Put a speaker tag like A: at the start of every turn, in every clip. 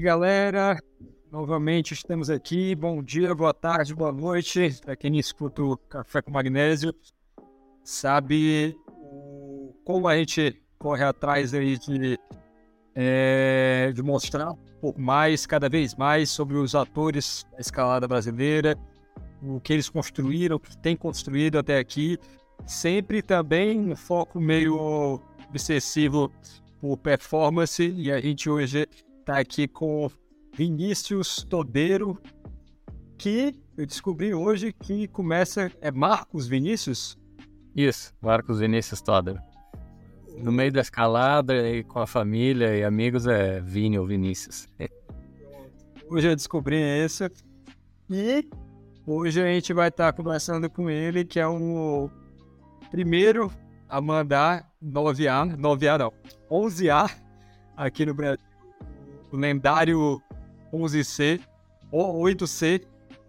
A: aí, galera? Novamente estamos aqui. Bom dia, boa tarde, boa noite. Para quem escuta o Café com Magnésio, sabe como a gente corre atrás aí de, é, de mostrar mais, cada vez mais, sobre os atores da escalada brasileira, o que eles construíram, o que tem construído até aqui. Sempre também um foco meio obsessivo por performance, e a gente hoje está aqui com Vinícius Todeiro, que eu descobri hoje que começa. É Marcos Vinícius?
B: Isso, Marcos Vinícius Todeiro. No meio da escalada e com a família e amigos é Vini ou Vinícius.
A: Hoje eu descobri isso. E hoje a gente vai estar tá conversando com ele, que é o primeiro a mandar 9A, 9A não, 11A aqui no Brasil. O lendário 11C, ou 8C,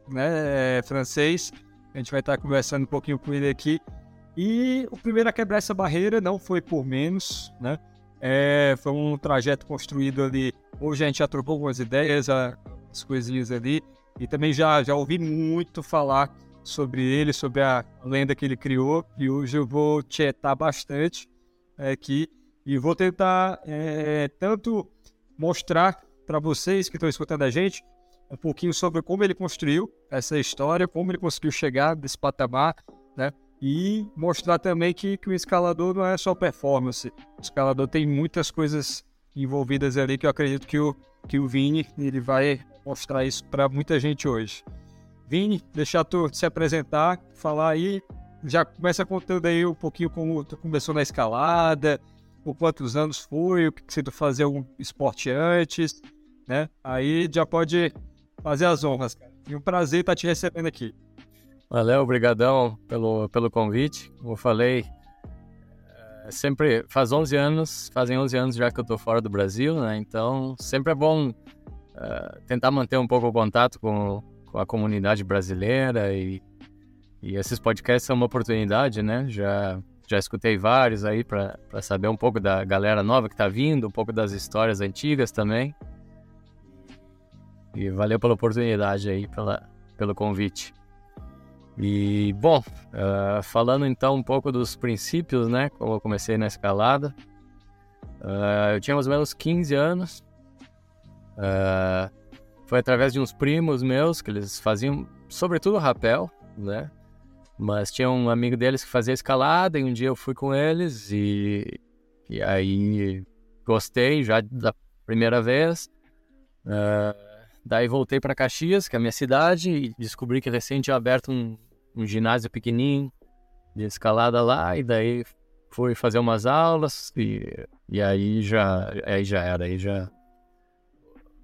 A: né, é, francês. A gente vai estar conversando um pouquinho com ele aqui. E o primeiro a quebrar essa barreira não foi por menos, né? É, foi um trajeto construído ali. Hoje a gente já trocou algumas ideias, as coisinhas ali. E também já, já ouvi muito falar sobre ele, sobre a lenda que ele criou. E hoje eu vou tietar bastante aqui. E vou tentar é, tanto mostrar para vocês que estão escutando a gente um pouquinho sobre como ele construiu essa história, como ele conseguiu chegar nesse patamar, né? E mostrar também que, que o escalador não é só performance. O escalador tem muitas coisas envolvidas ali que eu acredito que o, que o Vini ele vai mostrar isso para muita gente hoje. Vini, deixar tu se apresentar, falar aí, já começa contando aí um pouquinho como tu começou na escalada, por quantos anos foi, o que você fazia algum esporte antes, né? Aí já pode fazer as honras, cara. E um prazer estar te recebendo aqui.
B: Valeu, obrigadão pelo, pelo convite. Como eu falei, é, sempre faz 11 anos, fazem 11 anos já que eu tô fora do Brasil, né? Então, sempre é bom uh, tentar manter um pouco o contato com, com a comunidade brasileira e, e esses podcasts são uma oportunidade, né? Já já escutei vários aí para saber um pouco da galera nova que tá vindo, um pouco das histórias antigas também. E valeu pela oportunidade aí, pela, pelo convite. E, bom, uh, falando então um pouco dos princípios, né? Como eu comecei na escalada. Uh, eu tinha mais ou menos 15 anos. Uh, foi através de uns primos meus que eles faziam, sobretudo rapel, né? Mas tinha um amigo deles que fazia escalada e um dia eu fui com eles e, e aí gostei já da primeira vez. Uh, Daí voltei para Caxias, que é a minha cidade, e descobri que recém tinha aberto um, um ginásio pequenininho de escalada lá, e daí fui fazer umas aulas, e, e aí já aí já era, aí já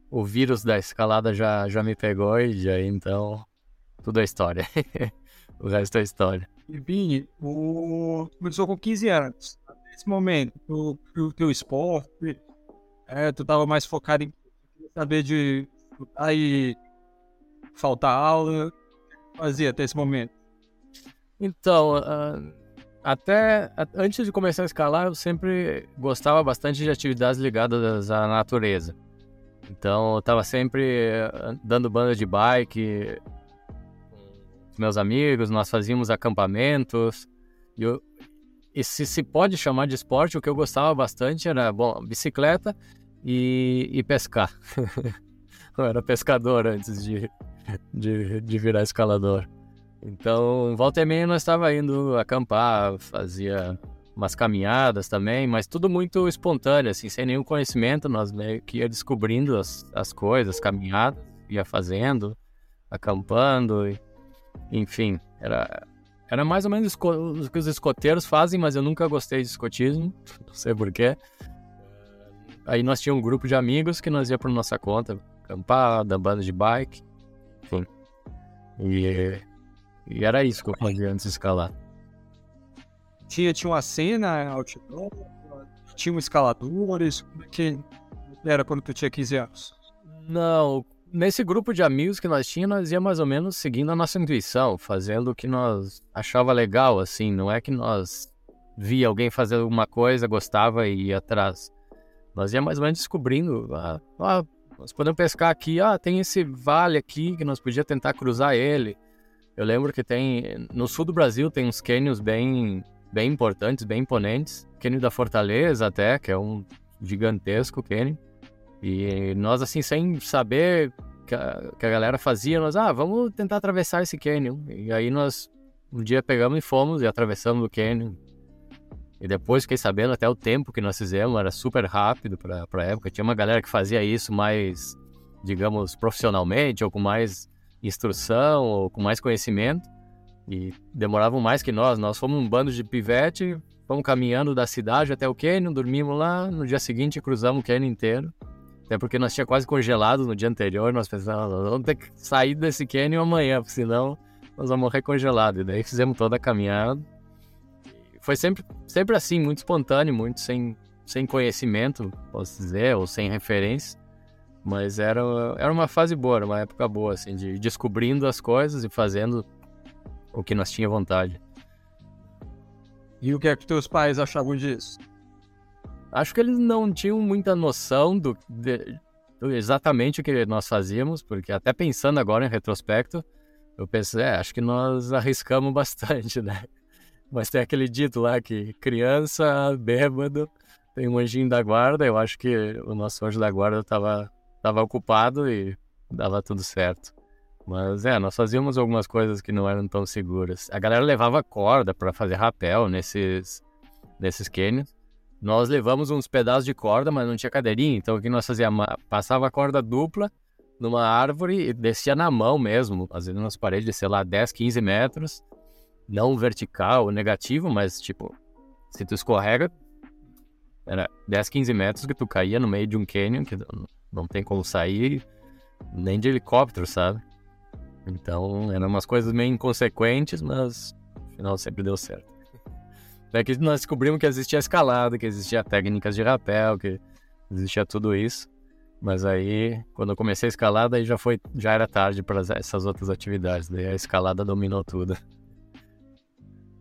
B: o vírus da escalada já, já me pegou e aí então tudo é história. o resto é história.
A: E Bini, o... começou com 15 anos. Nesse momento, o, o teu esporte, é, tu tava mais focado em saber de aí faltar aula? Fazia até esse momento?
B: Então, uh, até antes de começar a escalar, eu sempre gostava bastante de atividades ligadas à natureza. Então, eu estava sempre dando banda de bike com meus amigos, nós fazíamos acampamentos. E, eu, e se se pode chamar de esporte, o que eu gostava bastante era, bom, bicicleta e, e pescar. eu era pescador antes de, de, de virar escalador. Então, volta e meia nós estava indo acampar, fazia umas caminhadas também, mas tudo muito espontâneo, assim, sem nenhum conhecimento, nós meio que ia descobrindo as, as coisas, caminhadas, ia fazendo, acampando, e, enfim, era, era mais ou menos o que os escoteiros fazem, mas eu nunca gostei de escotismo, não sei porquê. Aí nós tínhamos um grupo de amigos que nós ia por nossa conta, acampar, banda de bike, enfim. E, e era isso que eu fazia antes de escalar.
A: Tinha, tinha uma cena outdoor, tinha escaladores, como é que era quando tu tinha 15 anos?
B: Não, nesse grupo de amigos que nós tínhamos, nós ia mais ou menos seguindo a nossa intuição, fazendo o que nós achava legal, assim, não é que nós via alguém fazer alguma coisa, gostava e ia atrás. Nós ia mais ou menos descobrindo, ah, ah nós podemos pescar aqui, ah, tem esse vale aqui que nós podíamos tentar cruzar ele. Eu lembro que tem, no sul do Brasil tem uns cânions bem, bem importantes, bem imponentes. Cânion da Fortaleza até, que é um gigantesco cânion. E nós, assim, sem saber que a, que a galera fazia, nós, ah, vamos tentar atravessar esse cânion. E aí nós, um dia pegamos e fomos e atravessamos o cânion. E depois fiquei sabendo até o tempo que nós fizemos, era super rápido para a época. Tinha uma galera que fazia isso mais, digamos, profissionalmente, ou com mais instrução, ou com mais conhecimento. E demoravam mais que nós. Nós fomos um bando de pivete, fomos caminhando da cidade até o Canyon, dormimos lá. No dia seguinte cruzamos o Canyon inteiro. Até porque nós tinha quase congelado no dia anterior. Nós pensávamos, vamos ter que sair desse Canyon amanhã, porque senão nós vamos morrer congelado. E daí fizemos toda a caminhada foi sempre, sempre assim, muito espontâneo, muito sem, sem conhecimento, posso dizer, ou sem referência. Mas era, era uma fase boa, era uma época boa, assim, de descobrindo as coisas e fazendo o que nós tinha vontade.
A: E o que é que teus pais achavam disso?
B: Acho que eles não tinham muita noção do, de, do exatamente o que nós fazíamos, porque até pensando agora em retrospecto, eu pensei, é, acho que nós arriscamos bastante, né? Mas tem aquele dito lá que criança, bêbado, tem um anjinho da guarda. Eu acho que o nosso anjo da guarda estava tava ocupado e dava tudo certo. Mas é, nós fazíamos algumas coisas que não eram tão seguras. A galera levava corda para fazer rapel nesses, nesses canyons. Nós levamos uns pedaços de corda, mas não tinha cadeirinha. Então o que nós fazíamos? Passava a corda dupla numa árvore e descia na mão mesmo. Vezes nas paredes de, sei lá, 10, 15 metros não vertical, negativo, mas tipo, se tu escorrega, era 10, 15 metros que tu caía no meio de um canyon, que não tem como sair nem de helicóptero, sabe? Então, eram umas coisas meio inconsequentes, mas no final sempre deu certo. É que nós descobrimos que existia escalada, que existia técnicas de rapel, que existia tudo isso. Mas aí, quando eu comecei a escalada, aí já foi, já era tarde para essas outras atividades. Daí a escalada dominou tudo.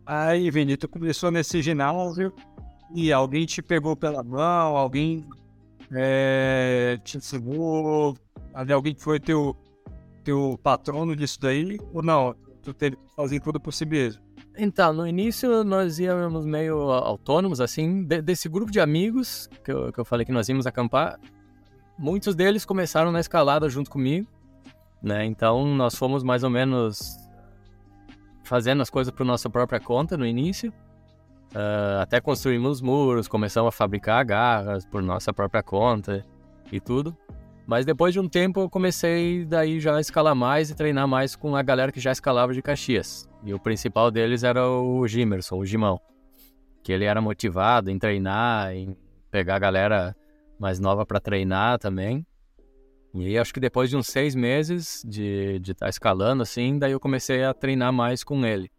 A: Aí, Vini, tu começou nesse ginásio e alguém te pegou pela mão, alguém é, te ensinou, alguém foi teu, teu patrono disso daí, ou não? Tu teve que fazer tudo por si mesmo?
B: Então, no início nós íamos meio autônomos, assim, de, desse grupo de amigos que eu, que eu falei que nós íamos acampar, muitos deles começaram na escalada junto comigo, né? Então nós fomos mais ou menos fazendo as coisas por nossa própria conta no início. Uh, até construímos muros, começamos a fabricar garras por nossa própria conta e tudo. Mas depois de um tempo eu comecei daí já a escalar mais e treinar mais com a galera que já escalava de Caxias. E o principal deles era o Gimerson, o Gimão. Que ele era motivado em treinar, em pegar a galera mais nova para treinar também. E acho que depois de uns seis meses de estar tá escalando, assim, daí eu comecei a treinar mais com ele.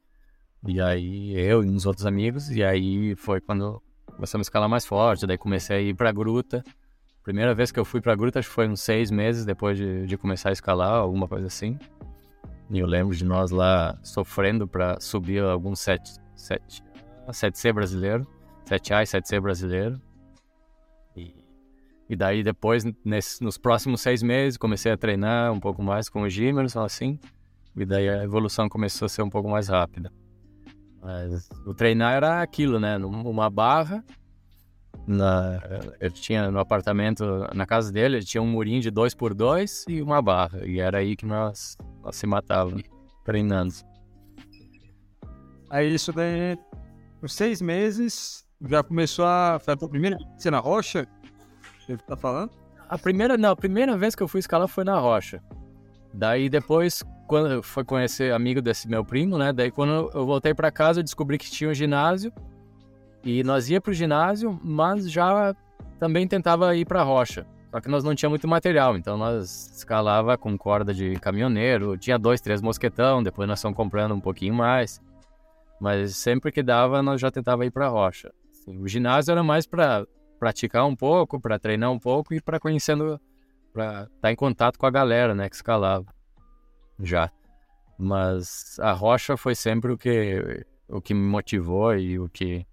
B: E aí, eu e uns outros amigos, e aí foi quando começamos a escalar mais forte, daí comecei a ir pra gruta. Primeira vez que eu fui pra gruta, foi uns seis meses depois de, de começar a escalar, alguma coisa assim. E eu lembro de nós lá sofrendo para subir alguns 7, 7, 7C brasileiro, 7A e 7C brasileiro. E e daí depois, nesse, nos próximos seis meses, comecei a treinar um pouco mais com o Gimerson, assim. E daí a evolução começou a ser um pouco mais rápida. Mas o treinar era aquilo, né? Uma barra. Na, eu tinha no apartamento, na casa dele, ele tinha um murinho de dois por dois e uma barra. E era aí que nós, nós se matávamos, treinando.
A: Aí isso daí, por seis meses, já começou a... Foi a primeira ser na rocha? Você tá falando?
B: A primeira, não, a primeira vez que eu fui escalar foi na rocha. Daí depois, quando fui conhecer amigo desse meu primo, né? Daí quando eu voltei para casa, eu descobri que tinha um ginásio. E nós ia pro ginásio, mas já também tentava ir pra rocha. Só que nós não tinha muito material, então nós escalava com corda de caminhoneiro, tinha dois, três mosquetão, depois nós fomos comprando um pouquinho mais. Mas sempre que dava, nós já tentava ir pra rocha. Assim, o ginásio era mais para praticar um pouco, para treinar um pouco e para conhecendo, para estar tá em contato com a galera, né, que escalava já. Mas a rocha foi sempre o que o que me motivou e o que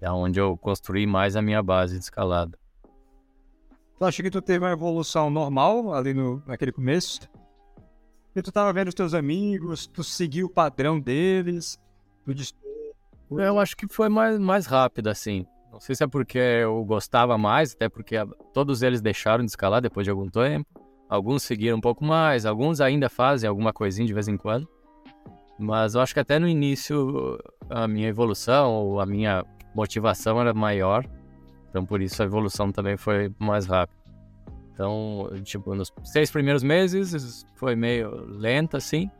B: é onde eu construí mais a minha base de escalada.
A: Tu acha que tu teve uma evolução normal ali no, naquele começo? E tu tava vendo os teus amigos, tu seguiu o padrão deles, tu disse...
B: Eu acho que foi mais, mais rápido, assim. Não sei se é porque eu gostava mais, até porque todos eles deixaram de escalar depois de algum tempo. Alguns seguiram um pouco mais, alguns ainda fazem alguma coisinha de vez em quando. Mas eu acho que até no início a minha evolução ou a minha motivação era maior. Então por isso a evolução também foi mais rápida. Então, tipo, nos seis primeiros meses foi meio lenta assim,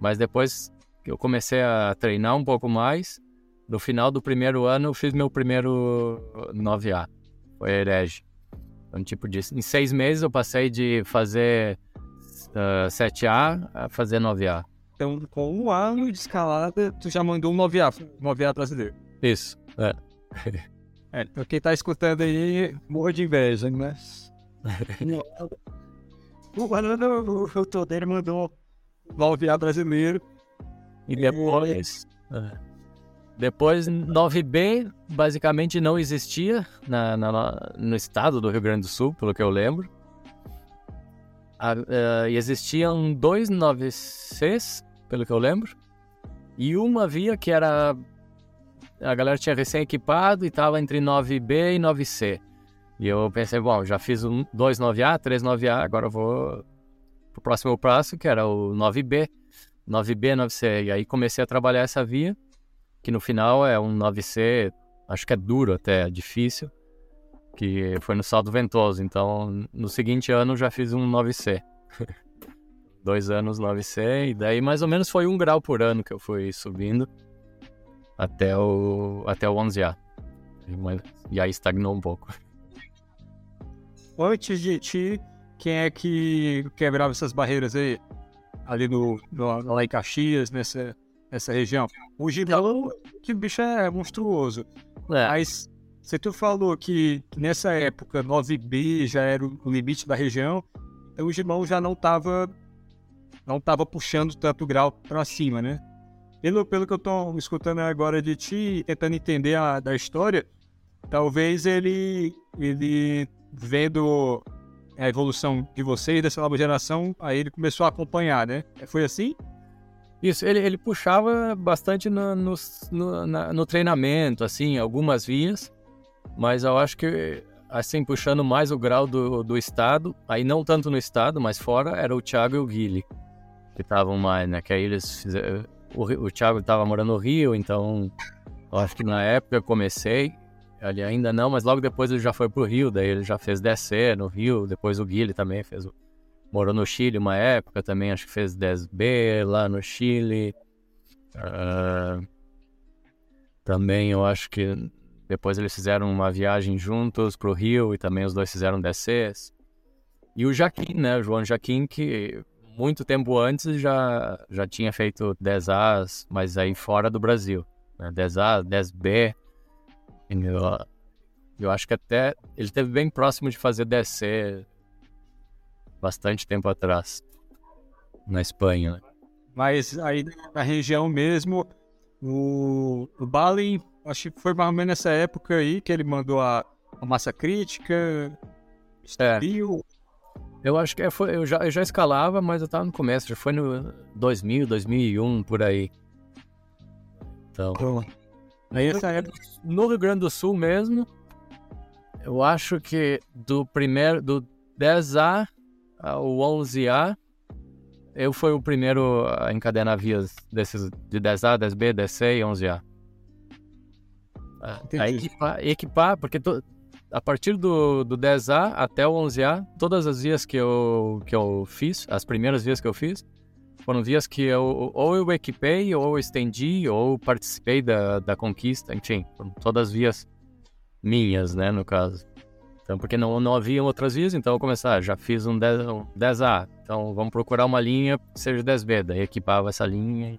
B: mas depois que eu comecei a treinar um pouco mais, no final do primeiro ano eu fiz meu primeiro 9A, foi herege. Então, tipo, de, em seis meses eu passei de fazer uh, ah, 7A a fazer 9A.
A: Então, com um ano de escalada, tu já mandou um 9A, 9A brasileiro.
B: Isso, é.
A: é, então quem tá escutando aí, morro de inveja, né? o ano o Todeiro mandou 9A brasileiro.
B: E depois... É. Depois, 9B basicamente não existia na, na, no estado do Rio Grande do Sul, pelo que eu lembro. uh, existiam dois 9Cs, pelo que eu lembro. E uma via que era. A galera tinha recém-equipado e estava entre 9B e 9C. E eu pensei, bom, já fiz um, dois 9A, três 9A, agora eu vou pro próximo passo, que era o 9B. 9B, 9C. E aí comecei a trabalhar essa via que no final é um 9C, acho que é duro até, é difícil, que foi no saldo ventoso. Então, no seguinte ano já fiz um 9C. Dois anos 9C, e daí mais ou menos foi um grau por ano que eu fui subindo até o, até o 11A. E aí estagnou um pouco.
A: Antes de ti, quem é que quebrava essas barreiras aí? Ali no, no lá em Caxias, nessa, nessa região? O Gilão, que bicho é monstruoso. É. Mas se tu falou que nessa época 9B já era o limite da região, então o Gilão já não estava não tava puxando tanto grau para cima, né? Pelo, pelo que eu tô escutando agora de ti, tentando entender a da história, talvez ele, ele vendo a evolução de vocês, dessa nova geração, aí ele começou a acompanhar, né? Foi assim?
B: Isso, ele, ele puxava bastante no, no, no, na, no treinamento, assim, algumas vias, mas eu acho que, assim, puxando mais o grau do, do estado, aí não tanto no estado, mas fora, era o Thiago e o Guile, que estavam mais, né? Que aí eles fizeram. O, o Thiago estava morando no Rio, então eu acho que na época eu comecei, ele ainda não, mas logo depois ele já foi pro Rio, daí ele já fez descer no Rio, depois o Guile também fez morou no Chile uma época também, acho que fez 10B lá no Chile. Uh, também eu acho que depois eles fizeram uma viagem juntos pro Rio e também os dois fizeram DCs. E o Jaquim, né? O João Jaquim, que muito tempo antes já, já tinha feito 10As, mas aí fora do Brasil. Né? 10A, 10B. Eu, eu acho que até ele esteve bem próximo de fazer DC bastante tempo atrás, na Espanha. Né?
A: Mas aí na região mesmo, o, o Bali, acho que foi mais ou menos nessa época aí que ele mandou a, a massa crítica.
B: É. Eu acho que é, foi, eu, já, eu já escalava, mas eu tava no começo, já foi no 2000, 2001, por aí. Então. Aí essa época, no Rio Grande do Sul mesmo, eu acho que do primeiro, do 10A o 11A, eu fui o primeiro a encadenar vias desses de 10A, 10B, 10C e 11A. A equipar, equipar porque to, a partir do, do 10A até o 11A, todas as vias que eu, que eu fiz, as primeiras vias que eu fiz, foram vias que eu, ou eu equipei, ou estendi, ou participei da, da conquista, enfim, todas as vias minhas, né, no caso. Então, porque não, não havia outras vias, então eu começar, ah, já fiz um, 10, um 10A, então vamos procurar uma linha que seja 10B. Daí equipava essa linha,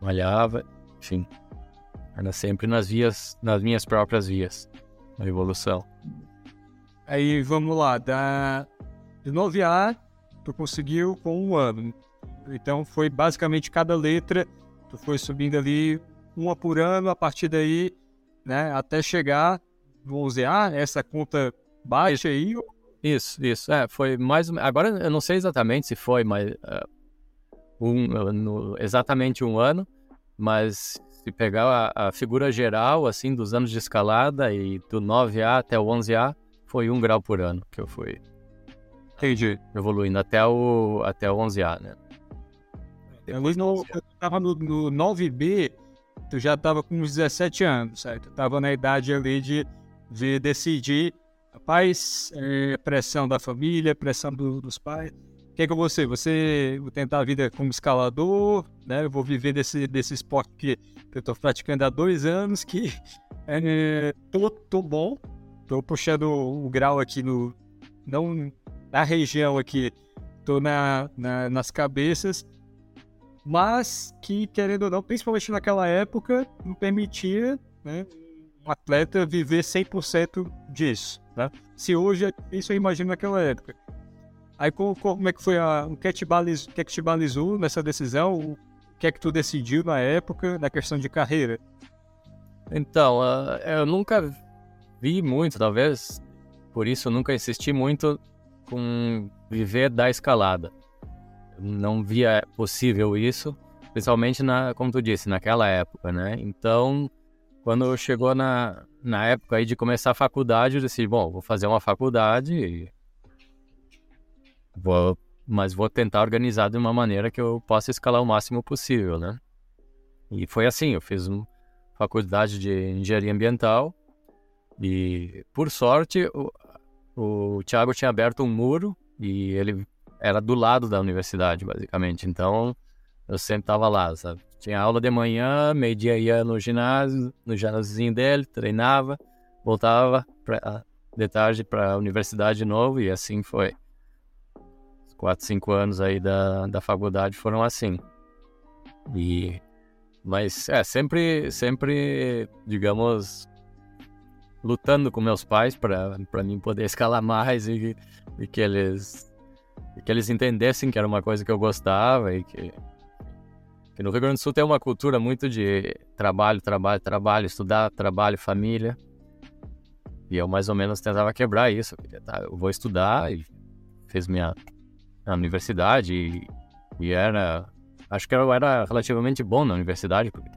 B: malhava, enfim. Era sempre nas vias, nas minhas próprias vias, a evolução.
A: Aí vamos lá, da de 9A, tu conseguiu com um ano. Então foi basicamente cada letra, tu foi subindo ali uma por ano, a partir daí, né, até chegar dizer, ah, essa conta baixa aí,
B: Isso, isso. É, foi mais. Agora eu não sei exatamente se foi, mas. Uh, um, no, exatamente um ano, mas se pegar a, a, figura geral, assim, dos anos de escalada e do 9A até o 11A, foi um grau por ano que eu fui.
A: Entendi.
B: Evoluindo até o, até o 11A, né?
A: Eu, no, eu tava no, no 9B, tu já tava com uns 17 anos, certo? Eu tava na idade ali de, de decidir, rapaz, é, pressão da família, pressão do, dos pais que é que você? Você vou tentar a vida como escalador, né? Eu vou viver desse, desse esporte que eu estou praticando há dois anos, que é, tô, tô bom, tô puxando o grau aqui no, não na região aqui, tô na, na, nas cabeças, mas que querendo ou não, principalmente naquela época, não permitia, né? Um atleta viver 100% disso, né? Se hoje, isso eu imagino naquela época. Aí como é que foi a, o que, é que, que é que te balizou nessa decisão? O que é que tu decidiu na época na questão de carreira?
B: Então, uh, eu nunca vi muito, talvez por isso eu nunca insisti muito com viver da escalada. Não via possível isso, principalmente na, como tu disse, naquela época, né? Então, quando chegou na, na época aí de começar a faculdade, eu decidi, bom, vou fazer uma faculdade Vou, mas vou tentar organizar de uma maneira que eu possa escalar o máximo possível, né? E foi assim, eu fiz uma faculdade de engenharia ambiental e, por sorte, o, o Thiago tinha aberto um muro e ele era do lado da universidade, basicamente. Então, eu sempre estava lá, sabe? Tinha aula de manhã, meio-dia ia no ginásio, no ginásiozinho dele, treinava, voltava pra, de tarde para a universidade de novo e assim foi quatro, cinco anos aí da, da faculdade foram assim. E mas é sempre sempre digamos lutando com meus pais para para mim poder escalar mais e, e que eles e que eles entendessem que era uma coisa que eu gostava e que que no Rio Grande do Sul tem uma cultura muito de trabalho, trabalho, trabalho, estudar, trabalho, família. E eu mais ou menos tentava quebrar isso. Eu, tá, eu vou estudar e fiz minha na universidade e, e era. Acho que eu era relativamente bom na universidade, porque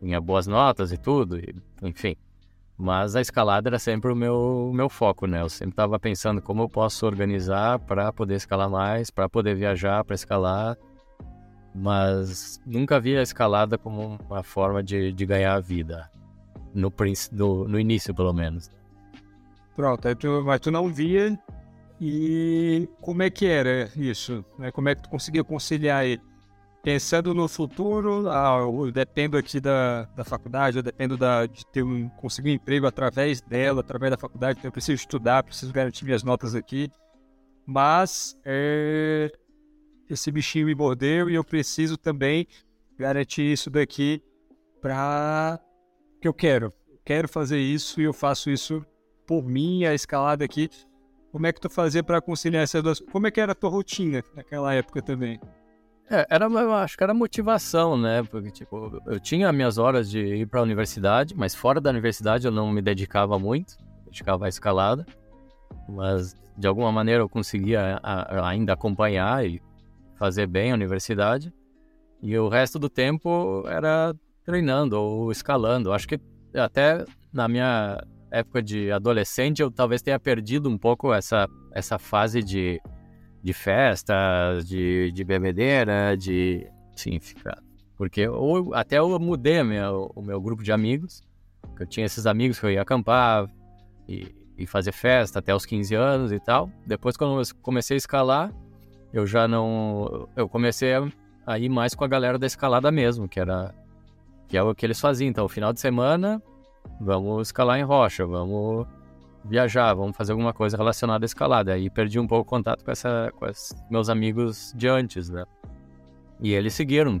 B: tinha boas notas e tudo, e, enfim. Mas a escalada era sempre o meu, meu foco, né? Eu sempre estava pensando como eu posso organizar para poder escalar mais, para poder viajar para escalar. Mas nunca vi a escalada como uma forma de, de ganhar a vida. No, no, no início, pelo menos.
A: Pronto, mas tu não via e como é que era isso? Né? Como é que tu conseguia conciliar ele? Pensando no futuro, ah, eu dependo aqui da, da faculdade, eu dependo da, de ter um, conseguir um emprego através dela, através da faculdade, então eu preciso estudar, preciso garantir minhas notas aqui. Mas é, esse bichinho me mordeu e eu preciso também garantir isso daqui para que eu quero. quero fazer isso e eu faço isso por mim, a escalada aqui como é que tu fazia para conciliar essas duas? Como é que era a tua rotina naquela época também?
B: É, era, eu acho que era motivação, né? Porque, tipo, eu tinha minhas horas de ir para a universidade, mas fora da universidade eu não me dedicava muito, dedicava escalada, mas de alguma maneira eu conseguia ainda acompanhar e fazer bem a universidade. E o resto do tempo era treinando ou escalando. Acho que até na minha época de adolescente, eu talvez tenha perdido um pouco essa, essa fase de, de festa, de, de bebedeira, de. Sim, ficar. Porque ou, até eu mudei minha, o meu grupo de amigos. Eu tinha esses amigos que eu ia acampar e, e fazer festa até os 15 anos e tal. Depois, quando eu comecei a escalar, eu já não. Eu comecei a, a ir mais com a galera da escalada mesmo, que era. Que é o que eles faziam. Então, final de semana, vamos escalar em rocha, vamos viajar, vamos fazer alguma coisa relacionada à escalada. Aí perdi um pouco o contato com, essa, com esses meus amigos de antes, né? E eles seguiram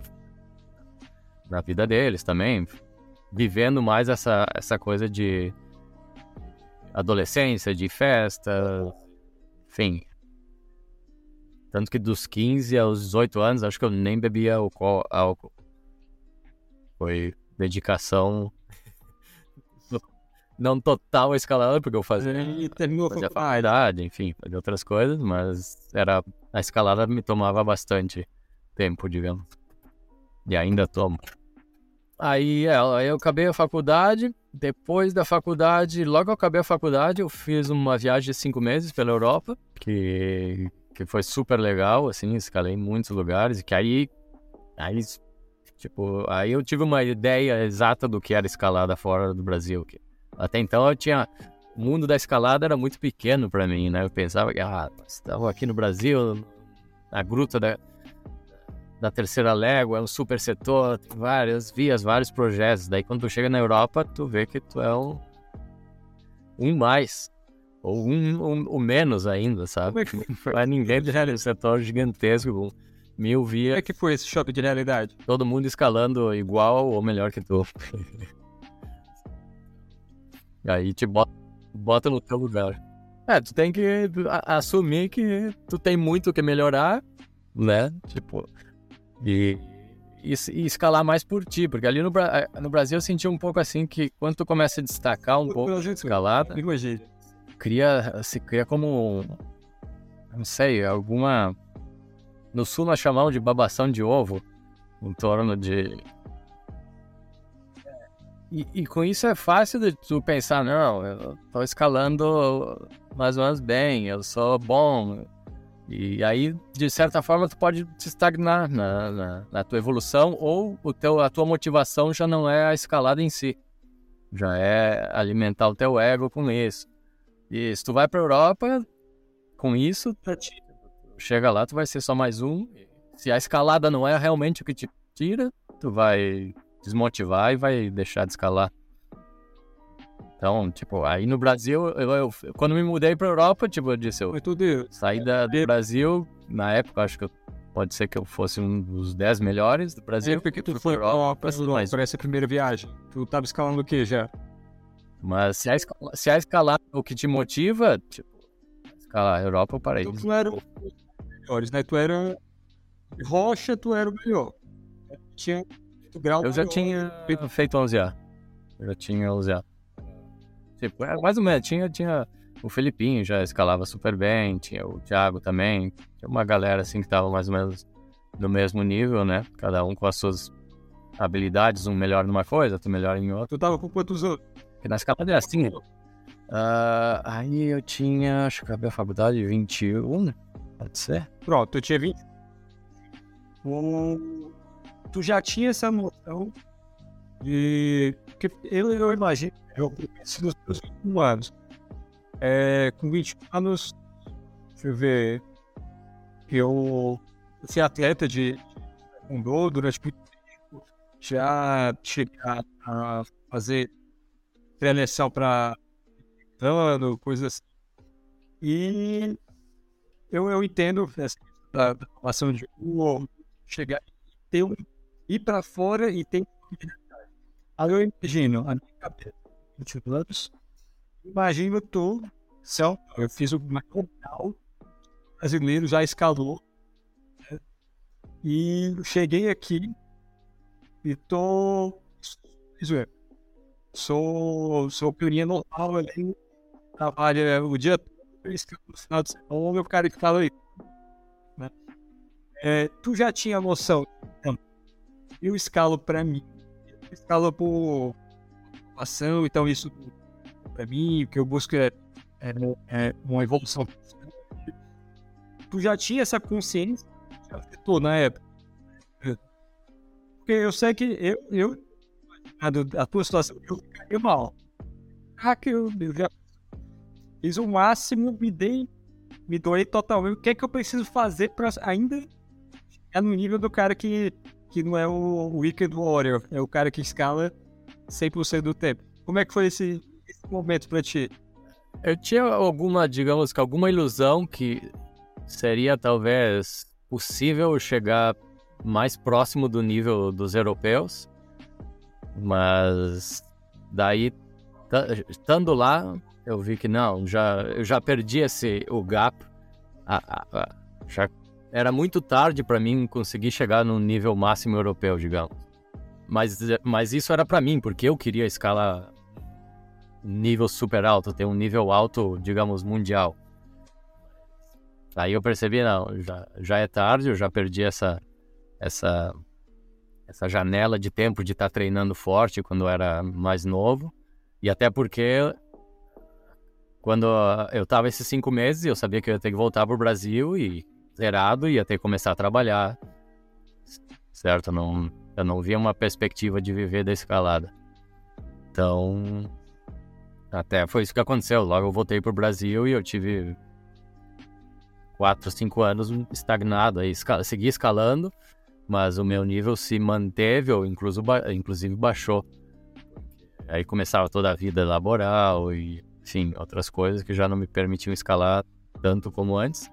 B: na vida deles também, vivendo mais essa, essa coisa de adolescência, de festa, enfim. Tanto que dos 15 aos 18 anos, acho que eu nem bebia álcool. Foi dedicação não total escalada, porque eu fazia,
A: E terminou a
B: fazia
A: faculdade.
B: enfim, fazia outras coisas, mas era a escalada me tomava bastante tempo, digamos. E ainda tomo. Aí, é, aí eu acabei a faculdade, depois da faculdade, logo eu acabei a faculdade, eu fiz uma viagem de cinco meses pela Europa, que, que foi super legal, assim, escalei em muitos lugares, e que aí, aí, tipo, aí eu tive uma ideia exata do que era escalada fora do Brasil, que até então eu tinha, o mundo da escalada era muito pequeno para mim, né, eu pensava que, ah, estava aqui no Brasil, na gruta da, da terceira légua, é um super setor, tem várias vias, vários projetos. Daí quando tu chega na Europa, tu vê que tu é um, um mais. Ou um, um, um menos ainda, sabe?
A: Como é que foi?
B: Mas ninguém já um setor gigantesco, com mil
A: Como
B: vias,
A: é que foi esse choque de realidade?
B: todo mundo escalando igual ou melhor que tu. E aí te bota, bota no teu lugar. É, tu tem que assumir que tu tem muito o que melhorar, né? Tipo, e, e, e escalar mais por ti, porque ali no, Bra- no Brasil eu senti um pouco assim que quando tu começa a destacar um pouco a escalada, cria, se cria como, não sei, alguma... No sul nós chamamos de babação de ovo, em torno de... E, e com isso é fácil de tu pensar, não, eu tô escalando mais ou menos bem, eu sou bom. E aí, de certa forma, tu pode te estagnar na, na, na tua evolução ou o teu, a tua motivação já não é a escalada em si. Já é alimentar o teu ego com isso. E se tu vai pra Europa, com isso, chega lá, tu vai ser só mais um. Se a escalada não é realmente o que te tira, tu vai desmotivar e vai deixar de escalar. Então, tipo, aí no Brasil, eu, eu- quando me mudei pra Europa, tipo, eu disse, eu saí da, do Brasil, na época, acho que eu- pode ser que eu fosse um dos 10 melhores do Brasil.
A: Porque tu foi
B: pra Europa,
A: pra, pra, essa primeira viagem. Tu tava escalando o quê já?
B: Mas se a, escala, se a escalar é o que te motiva, tipo, escalar a Europa, eu parei.
A: Tu não era um melhores, né? Tu era rocha, tu era o melhor. Tinha grau
B: Eu já
A: maior.
B: tinha feito 11A. Eu já tinha 11A. Tipo, é mais ou menos. Tinha, tinha o Felipinho já escalava super bem, tinha o Thiago também. Tinha uma galera assim que tava mais ou menos no mesmo nível, né? Cada um com as suas habilidades, um melhor numa coisa, outro melhor em outra.
A: Tu tava com quantos anos?
B: Porque na escalada é assim, né? Ah, aí eu tinha, acho que acabei a faculdade, 21, pode ser?
A: Pronto, tu tinha 20. Um, tu já tinha essa noção de. Que eu, eu imagino, eu penso nos meus 21 anos. É, com 20 anos, deixa eu ver. Eu fui atleta de taekwondo durante muito tempo. Já cheguei a, fazer preleção para ano, coisas assim. E eu, eu entendo essa questão da, formação de um, chegar e ter um, ir para fora e oportunidade. Aí eu imagino, a minha cabeça, 20 anos, imagino tu, são, eu fiz o canal brasileiro, já escalou, né? e cheguei aqui e tô, isso é, sou, sou pioneiro normal ali, trabalho o dia todo, final de semana, o meu cara que fala aí, né? É, tu já tinha noção, então, eu escalo pra mim, eu escalo por ação, então isso pra mim, o que eu busco é, é, é uma evolução. Tu já tinha essa consciência, já afetou na época. Porque eu sei que eu, eu a, tua situação, eu ficaria mal. Ah, que eu, eu já fiz o máximo, me dei, me doei totalmente. O que é que eu preciso fazer pra ainda chegar no nível do cara que, que não é o Wicked Warrior, é o cara que escala 100% do tempo. Como é que foi esse, esse momento pra ti?
B: Eu tinha alguma, digamos que alguma ilusão que seria talvez possível chegar mais próximo do nível dos europeus, mas daí ta- estando lá eu vi que não, já eu já perdi esse o gap, a- a- a- já era muito tarde para mim conseguir chegar no nível máximo europeu, digamos. Mas, mas isso era para mim, porque eu queria escalar nível super alto, ter um nível alto, digamos, mundial. Aí eu percebi, não, já, já é tarde, eu já perdi essa, essa, essa janela de tempo de estar tá treinando forte quando eu era mais novo. E até porque quando eu estava esses cinco meses, eu sabia que eu ia ter que voltar para o Brasil e zerado, ia ter que começar a trabalhar, certo? Não, eu não via uma perspectiva de viver da escalada. Então, até foi isso que aconteceu. Logo eu voltei para o Brasil e eu tive quatro, cinco anos estagnado, aí escal segui escalando, mas o meu nível se manteve ou incluso inclusive baixou. Aí começava toda a vida laboral e, enfim, outras coisas que já não me permitiam escalar tanto como antes.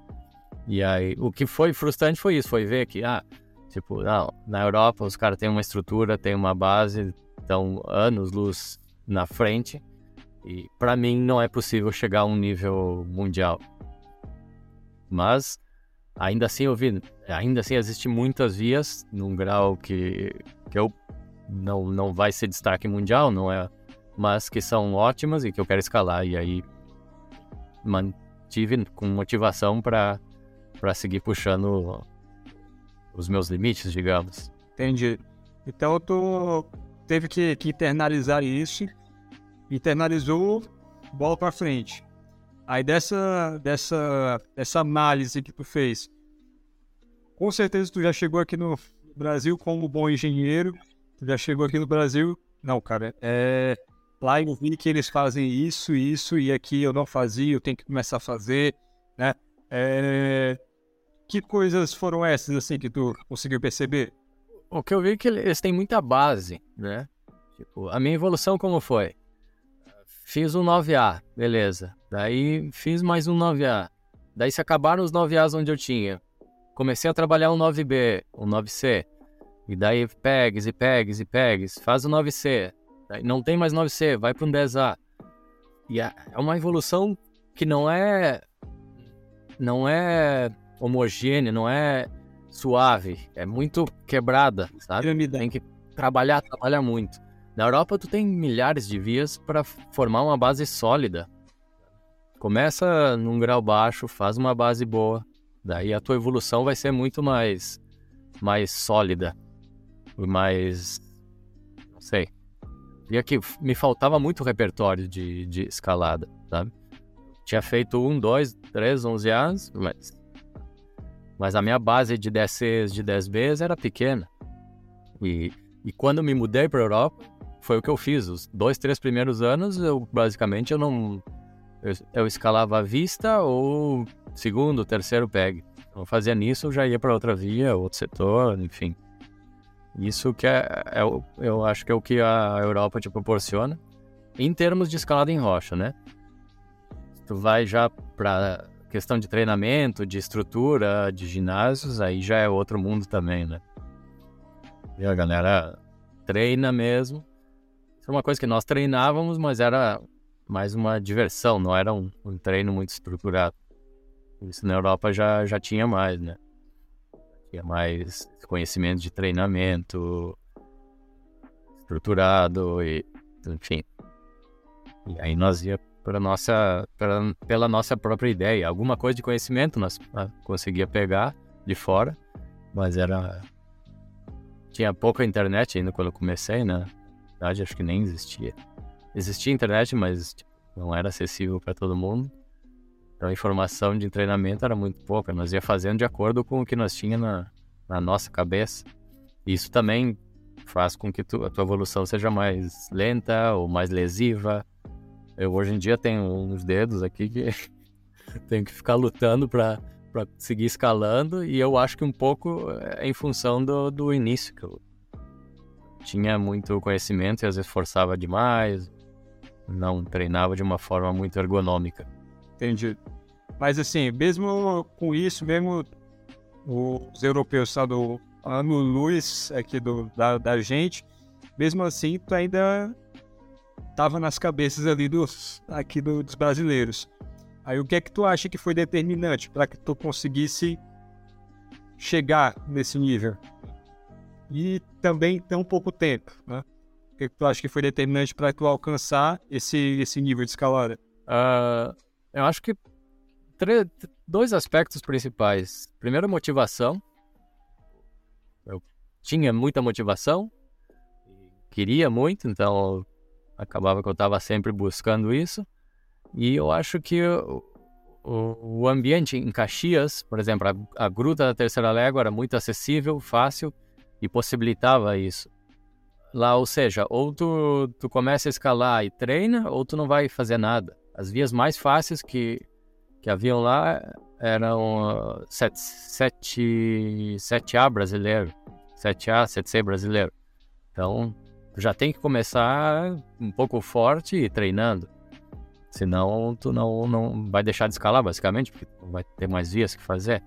B: E aí, o que foi frustrante foi isso, foi ver que, ah, tipo, não, na Europa os caras têm uma estrutura, têm uma base, estão anos luz na frente. E para mim não é possível chegar a um nível mundial. Mas ainda assim eu vi, ainda assim existem muitas vias num grau que, que eu não, não vai ser destaque mundial, não é, mas que são ótimas e que eu quero escalar e aí mantive com motivação para para seguir puxando os meus limites, digamos.
A: Entendi. Então tu teve que, que internalizar isso, internalizou, bola para frente. Aí dessa, dessa, dessa análise que tu fez, com certeza tu já chegou aqui no Brasil como bom engenheiro, tu já chegou aqui no Brasil, não, cara, é, lá eu vi que eles fazem isso, isso, e aqui eu não fazia, eu tenho que começar a fazer, né? É, que coisas foram essas, assim, que tu conseguiu perceber?
B: O que eu vi é que eles têm muita base, né? Tipo, a minha evolução como foi? Fiz um 9A, beleza. Daí fiz mais um 9A. Daí se acabaram os 9As onde eu tinha. Comecei a trabalhar um 9B, um 9C. E daí pegues e pegues e pegues. Faz o 9C. Daí não tem mais 9C, vai para um 10A. E é, é uma evolução que não é não é homogênea, não é suave, é muito quebrada, sabe? Tem que trabalhar, trabalhar muito. Na Europa, tu tem milhares de vias para formar uma base sólida. Começa num grau baixo, faz uma base boa, daí a tua evolução vai ser muito mais, mais sólida, mais, não sei. E aqui me faltava muito repertório de, de escalada, sabe? Tinha feito um, dois, três, onze anos, mas, mas a minha base de 10Cs, de 10Bs era pequena. E, e quando me mudei para a Europa, foi o que eu fiz. Os dois, três primeiros anos, eu basicamente eu não. Eu, eu escalava a vista ou segundo, terceiro peg. Eu fazia nisso, eu já ia para outra via, outro setor, enfim. Isso que é, é, eu acho que é o que a Europa te proporciona em termos de escalada em rocha, né? Tu vai já para questão de treinamento, de estrutura, de ginásios, aí já é outro mundo também, né? E a galera treina mesmo era uma coisa que nós treinávamos, mas era mais uma diversão, não era um, um treino muito estruturado. Isso na Europa já, já tinha mais, né? Tinha mais conhecimento de treinamento estruturado e enfim. E aí nós ia para nossa pra, pela nossa própria ideia, alguma coisa de conhecimento nós ah, conseguia pegar de fora, mas era tinha pouca internet ainda quando eu comecei, né? verdade, acho que nem existia. Existia internet, mas tipo, não era acessível para todo mundo. Então a informação de treinamento era muito pouca. Nós ia fazendo de acordo com o que nós tinha na, na nossa cabeça. Isso também faz com que tu, a tua evolução seja mais lenta ou mais lesiva. Eu hoje em dia tenho uns dedos aqui que tenho que ficar lutando para seguir escalando e eu acho que um pouco é em função do, do início que eu tinha muito conhecimento e às vezes forçava demais, não treinava de uma forma muito ergonômica.
A: Entendi. Mas assim, mesmo com isso, mesmo os europeus estão ano luz aqui do, da, da gente, mesmo assim, tu ainda estava nas cabeças ali dos, aqui do, dos brasileiros. Aí o que é que tu acha que foi determinante para que tu conseguisse chegar nesse nível? e também tão pouco tempo, né? que tu acha que foi determinante para tu alcançar esse, esse nível de escalada?
B: Uh, eu acho que dois aspectos principais. Primeiro, motivação. Eu tinha muita motivação, queria muito, então acabava que eu estava sempre buscando isso. E eu acho que o, o, ambiente em Caxias, por exemplo, a, a, Gruta da Terceira Légua era muito acessível, fácil e possibilitava isso. Lá, ou seja, ou tu, tu começa a escalar e treina, ou tu não vai fazer nada. As vias mais fáceis que, que haviam lá eram uh, 7, 7, a brasileiro, 7A, 7C brasileiro. Então, já tem que começar um pouco forte e treinando. Senão, tu não, não vai deixar de escalar, basicamente, porque vai ter mais vias que fazer.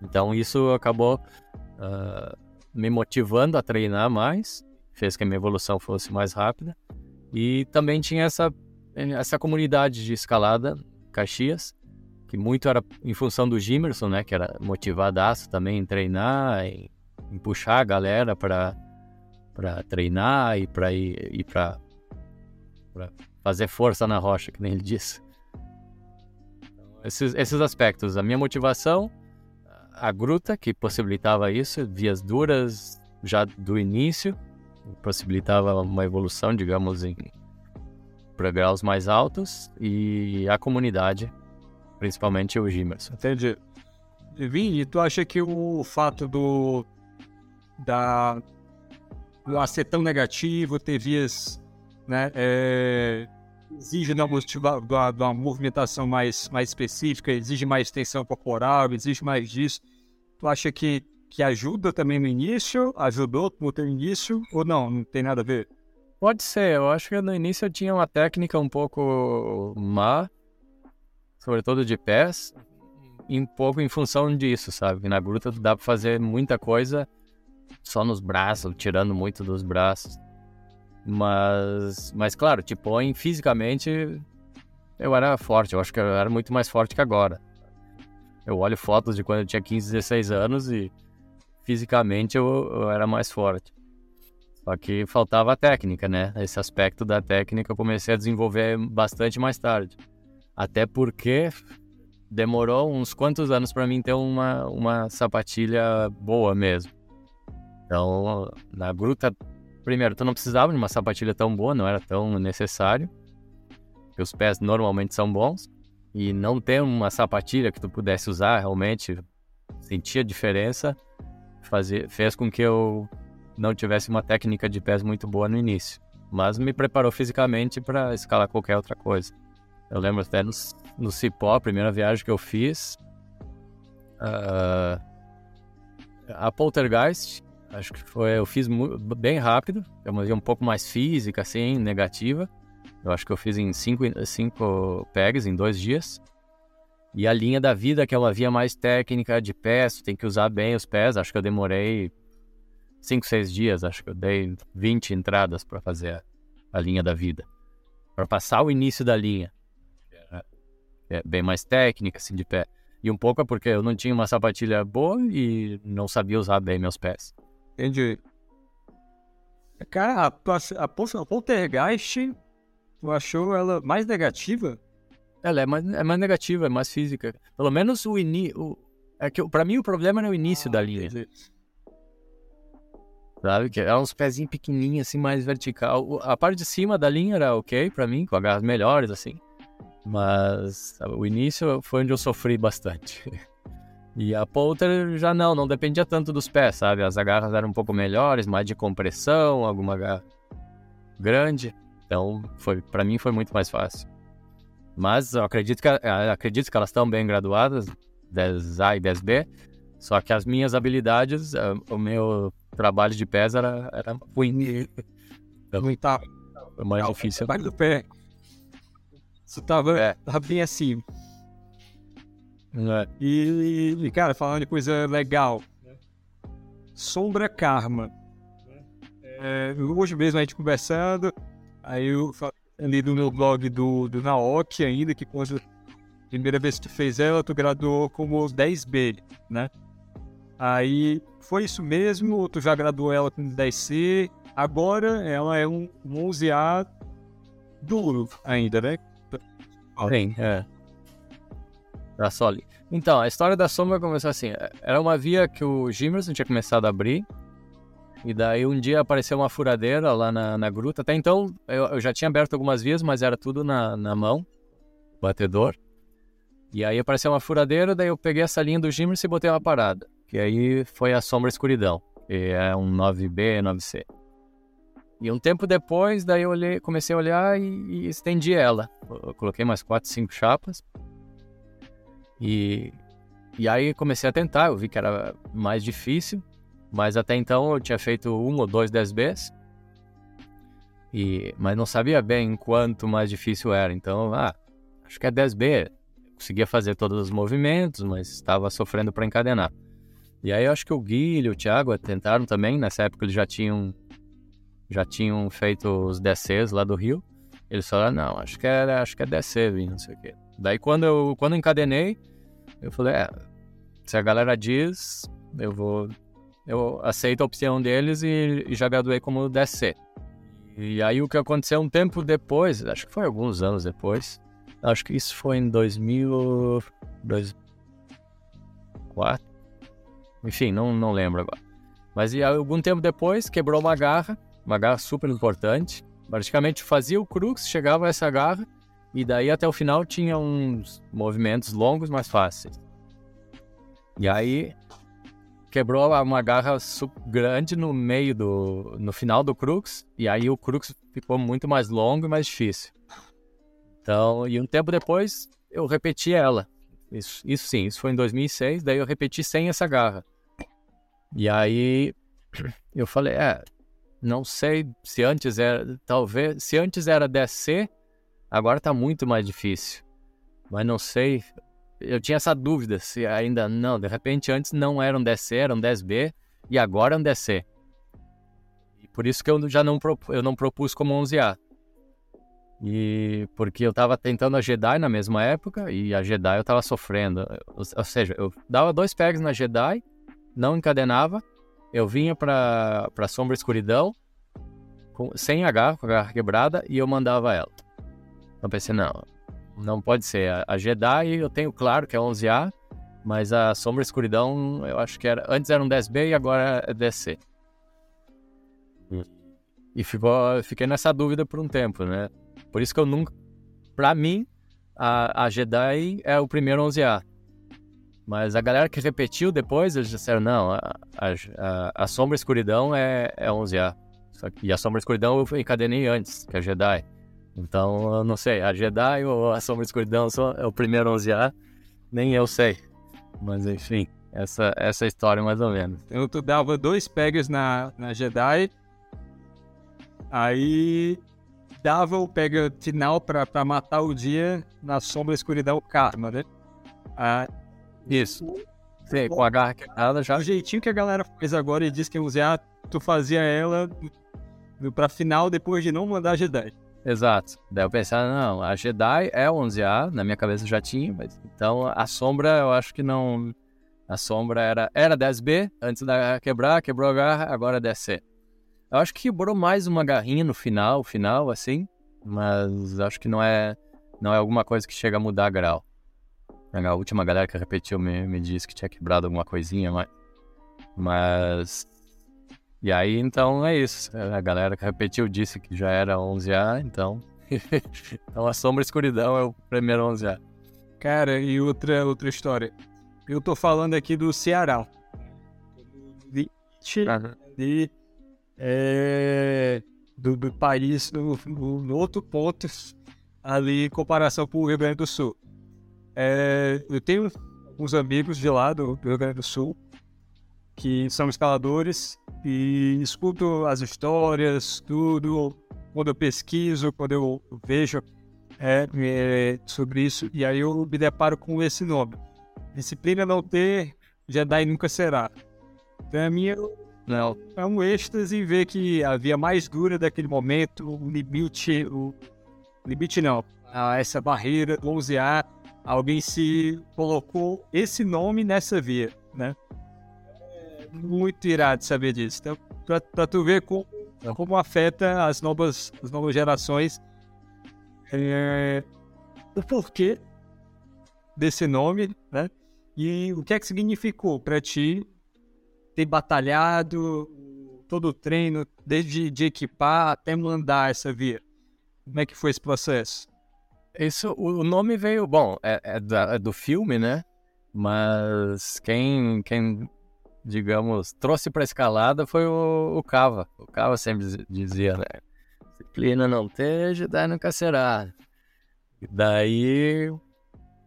B: Então, isso acabou uh, me motivando a treinar mais, fez que a minha evolução fosse mais rápida. E também tinha essa, essa comunidade de escalada, Caxias, que muito era em função do Gimerson, né, que era motivadaço também em treinar, em, em puxar a galera para para treinar e para ir, ir para fazer força na rocha, que nem ele disse. Então, esses, esses aspectos, a minha motivação, a gruta que possibilitava isso, vias duras já do início, possibilitava uma evolução, digamos, em para graus mais altos e a comunidade principalmente o Gimerson.
A: Entendi. Vini, tu acha que o fato do da do ser tão negativo, ter vias, né, é, exige motiva, uma, uma movimentação mais, mais específica, exige mais tensão corporal, exige mais disso. Tu acha que, que ajuda também no início? Ajudou no teu início? Ou não? Não tem nada a ver?
B: Pode ser. Eu acho que no início eu tinha uma técnica um pouco má sobretudo de pés, um pouco em função disso, sabe? Na gruta dá pra fazer muita coisa só nos braços, tirando muito dos braços. Mas, mas claro, te põe fisicamente. Eu era forte, eu acho que eu era muito mais forte que agora. Eu olho fotos de quando eu tinha 15, 16 anos e fisicamente eu, eu era mais forte. Só que faltava a técnica, né? Esse aspecto da técnica eu comecei a desenvolver bastante mais tarde. Até porque demorou uns quantos anos para mim ter uma, uma sapatilha boa mesmo. Então, na gruta, primeiro, tu não precisava de uma sapatilha tão boa, não era tão necessário. Porque os pés normalmente são bons. E não ter uma sapatilha que tu pudesse usar realmente, sentia diferença, fazer, fez com que eu não tivesse uma técnica de pés muito boa no início. Mas me preparou fisicamente para escalar qualquer outra coisa. Eu lembro até no, no Cipó, a primeira viagem que eu fiz. Uh, a Poltergeist, acho que foi, eu fiz bem rápido, é uma um pouco mais física, assim, negativa. Eu acho que eu fiz em cinco, cinco pegs, em dois dias. E a linha da vida, que é uma via mais técnica de pés, tem que usar bem os pés. Acho que eu demorei cinco, seis dias, acho que eu dei 20 entradas para fazer a linha da vida. Para passar o início da linha é, bem mais técnica, assim, de pé. E um pouco é porque eu não tinha uma sapatilha boa e não sabia usar bem meus pés.
A: Entendi. Cara, a, a, a Poltergeist, tu achou ela mais negativa?
B: Ela é mais, é mais negativa, é mais física. Pelo menos o início. É que pra mim o problema era o início ah, da linha. Entendi. Sabe? Que é uns pezinhos pequenininhos, assim, mais vertical. A parte de cima da linha era ok pra mim, com agarras melhores, assim. Mas o início foi onde eu sofri bastante. E a Polter já não, não dependia tanto dos pés, sabe? As agarras eram um pouco melhores, mais de compressão, alguma agarra grande. Então, foi para mim foi muito mais fácil. Mas eu acredito que, acredito que elas estão bem graduadas, 10A e 10B. Só que as minhas habilidades, eh, o meu trabalho de pés era, era ruim.
A: Então, tá.
B: Foi mais difícil.
A: O do pé isso tava, é. tava bem assim. É. E, e, cara, falando de coisa legal. Sombra Karma. É, hoje mesmo a gente conversando, aí eu ali no meu blog do, do Naoki ainda, que quando a primeira vez que tu fez ela, tu graduou como 10B, né? Aí foi isso mesmo, tu já graduou ela com 10C? Agora ela é um, um 11A duro ainda, né?
B: Sim, é. Tá só ali. Então, a história da sombra começou assim. Era uma via que o Gimerson tinha começado a abrir. E daí um dia apareceu uma furadeira lá na, na gruta. Até então eu, eu, já tinha aberto algumas vias, mas era tudo na, na mão, batedor. E aí apareceu uma furadeira, daí eu peguei essa linha do Gimerson e botei uma parada. Que aí foi a sombra escuridão, que é um 9B, 9C. E um tempo depois, daí eu olhei, comecei a olhar e, e estendi ela. Eu coloquei mais quatro, cinco chapas. E, e aí comecei a tentar, eu vi que era mais difícil, mas até então eu tinha feito um ou dois 10Bs. E, mas não sabia bem quanto mais difícil era. Então, ah, acho que é 10B. conseguia fazer todos os movimentos, mas estava sofrendo para encadenar. E aí eu acho que o Guilherme o Thiago tentaram também. Nessa época eles já tinham já tinham feito os DCs lá do Rio. Eles falaram, não, acho que é, acho que é DC, não sei o quê. Daí quando eu, quando eu encadenei, eu falei, é, se a galera diz, eu vou, eu aceito a opção deles e, e já graduei como DC. E aí o que aconteceu um tempo depois, acho que foi alguns anos depois, acho que isso foi em 2000, 2004, enfim, não, não lembro agora. Mas e algum tempo depois quebrou uma garra uma garra super importante. Praticamente fazia o crux, chegava essa garra e daí até o final tinha uns movimentos longos mais fáceis. E aí quebrou uma garra grande no meio do no final do crux e aí o crux ficou muito mais longo e mais difícil. Então, e um tempo depois eu repeti ela. Isso, isso sim, isso foi em 2006, daí eu repeti sem essa garra. E aí eu falei, é, não sei se antes era. Talvez. Se antes era DC, agora tá muito mais difícil. Mas não sei. Eu tinha essa dúvida se ainda não. De repente antes não era um DC, era um 10B. E agora é um DC. E por isso que eu já não, eu não propus como 11A. E porque eu tava tentando a Jedi na mesma época e a Jedi eu tava sofrendo. Ou, seja, eu dava dois pegs na Jedi, não encadenava eu vinha pra, pra Sombra Escuridão com, sem H, com a garra quebrada, e eu mandava ela. Então pensei, não, não pode ser. A, Jedi eu tenho claro que é 11A, mas a Sombra Escuridão eu acho que era. Antes era um 10B e agora é DC. Hum. E ficou, fiquei nessa dúvida por um tempo, né? Por isso que eu nunca. Pra mim, a, a Jedi é o primeiro 11A. Mas a galera que repetiu depois, eles disseram, não, a, a, a Sombra Escuridão é, é 11A. Que, e a Sombra Escuridão eu encadenei antes, que é a Jedi. Então, eu não sei, a Jedi ou a Sombra Escuridão só é o primeiro 11A, nem eu sei. Mas enfim, essa, essa história mais ou menos.
A: Então tu dava dois pegas na, na Jedi, aí dava o pega final pra, pra matar o dia na Sombra Escuridão Karma, né?
B: Ah, isso. Sim, com a garra quebrada já.
A: O jeitinho que a galera fez agora e diz que usar, tu fazia ela pra final depois de não mandar a Jedi.
B: Exato. Daí eu pensava, não, a Jedi é 11A, na minha cabeça já tinha, mas então a sombra eu acho que não. A sombra era, era 10B, antes da quebrar, quebrou a garra, agora é 10C. Eu acho que quebrou mais uma garrinha no final, final, assim, mas acho que não é, não é alguma coisa que chega a mudar grau. A última galera que repetiu me, me disse que tinha quebrado alguma coisinha, mas. Mas. E aí, então é isso. A galera que repetiu disse que já era 11A, então. então a Sombra Escuridão é o primeiro 11A.
A: Cara, e outra, outra história. Eu tô falando aqui do Ceará. De, de, é, do, do país, no, no, no outro ponto, ali em comparação com o Rio Grande do Sul. É, eu tenho uns amigos de lá do, Rio Grande do Sul que são escaladores e escuto as histórias, tudo, quando eu pesquiso, quando eu vejo é, é, sobre isso, e aí eu me deparo com esse nome. Disciplina não ter, Jedi nunca será. Então a minha não. é um êxtase ver que havia mais dura daquele momento, o limite, o limite não, essa barreira do 11A alguém se colocou esse nome nessa via, né? É muito irado saber disso. Então, pra, pra tu ver como como afeta as novas, as novas gerações. É, o porquê desse nome, né? E o que é que significou para ti ter batalhado todo o treino, desde de equipar até mandar essa via? Como é que foi esse processo?
B: Isso, o nome veio, bom, é, é, da, é do filme, né? Mas quem, quem digamos, trouxe para escalada foi o, o Cava. O Cava sempre dizia, né? Disciplina não tem, Jedi nunca será. Daí,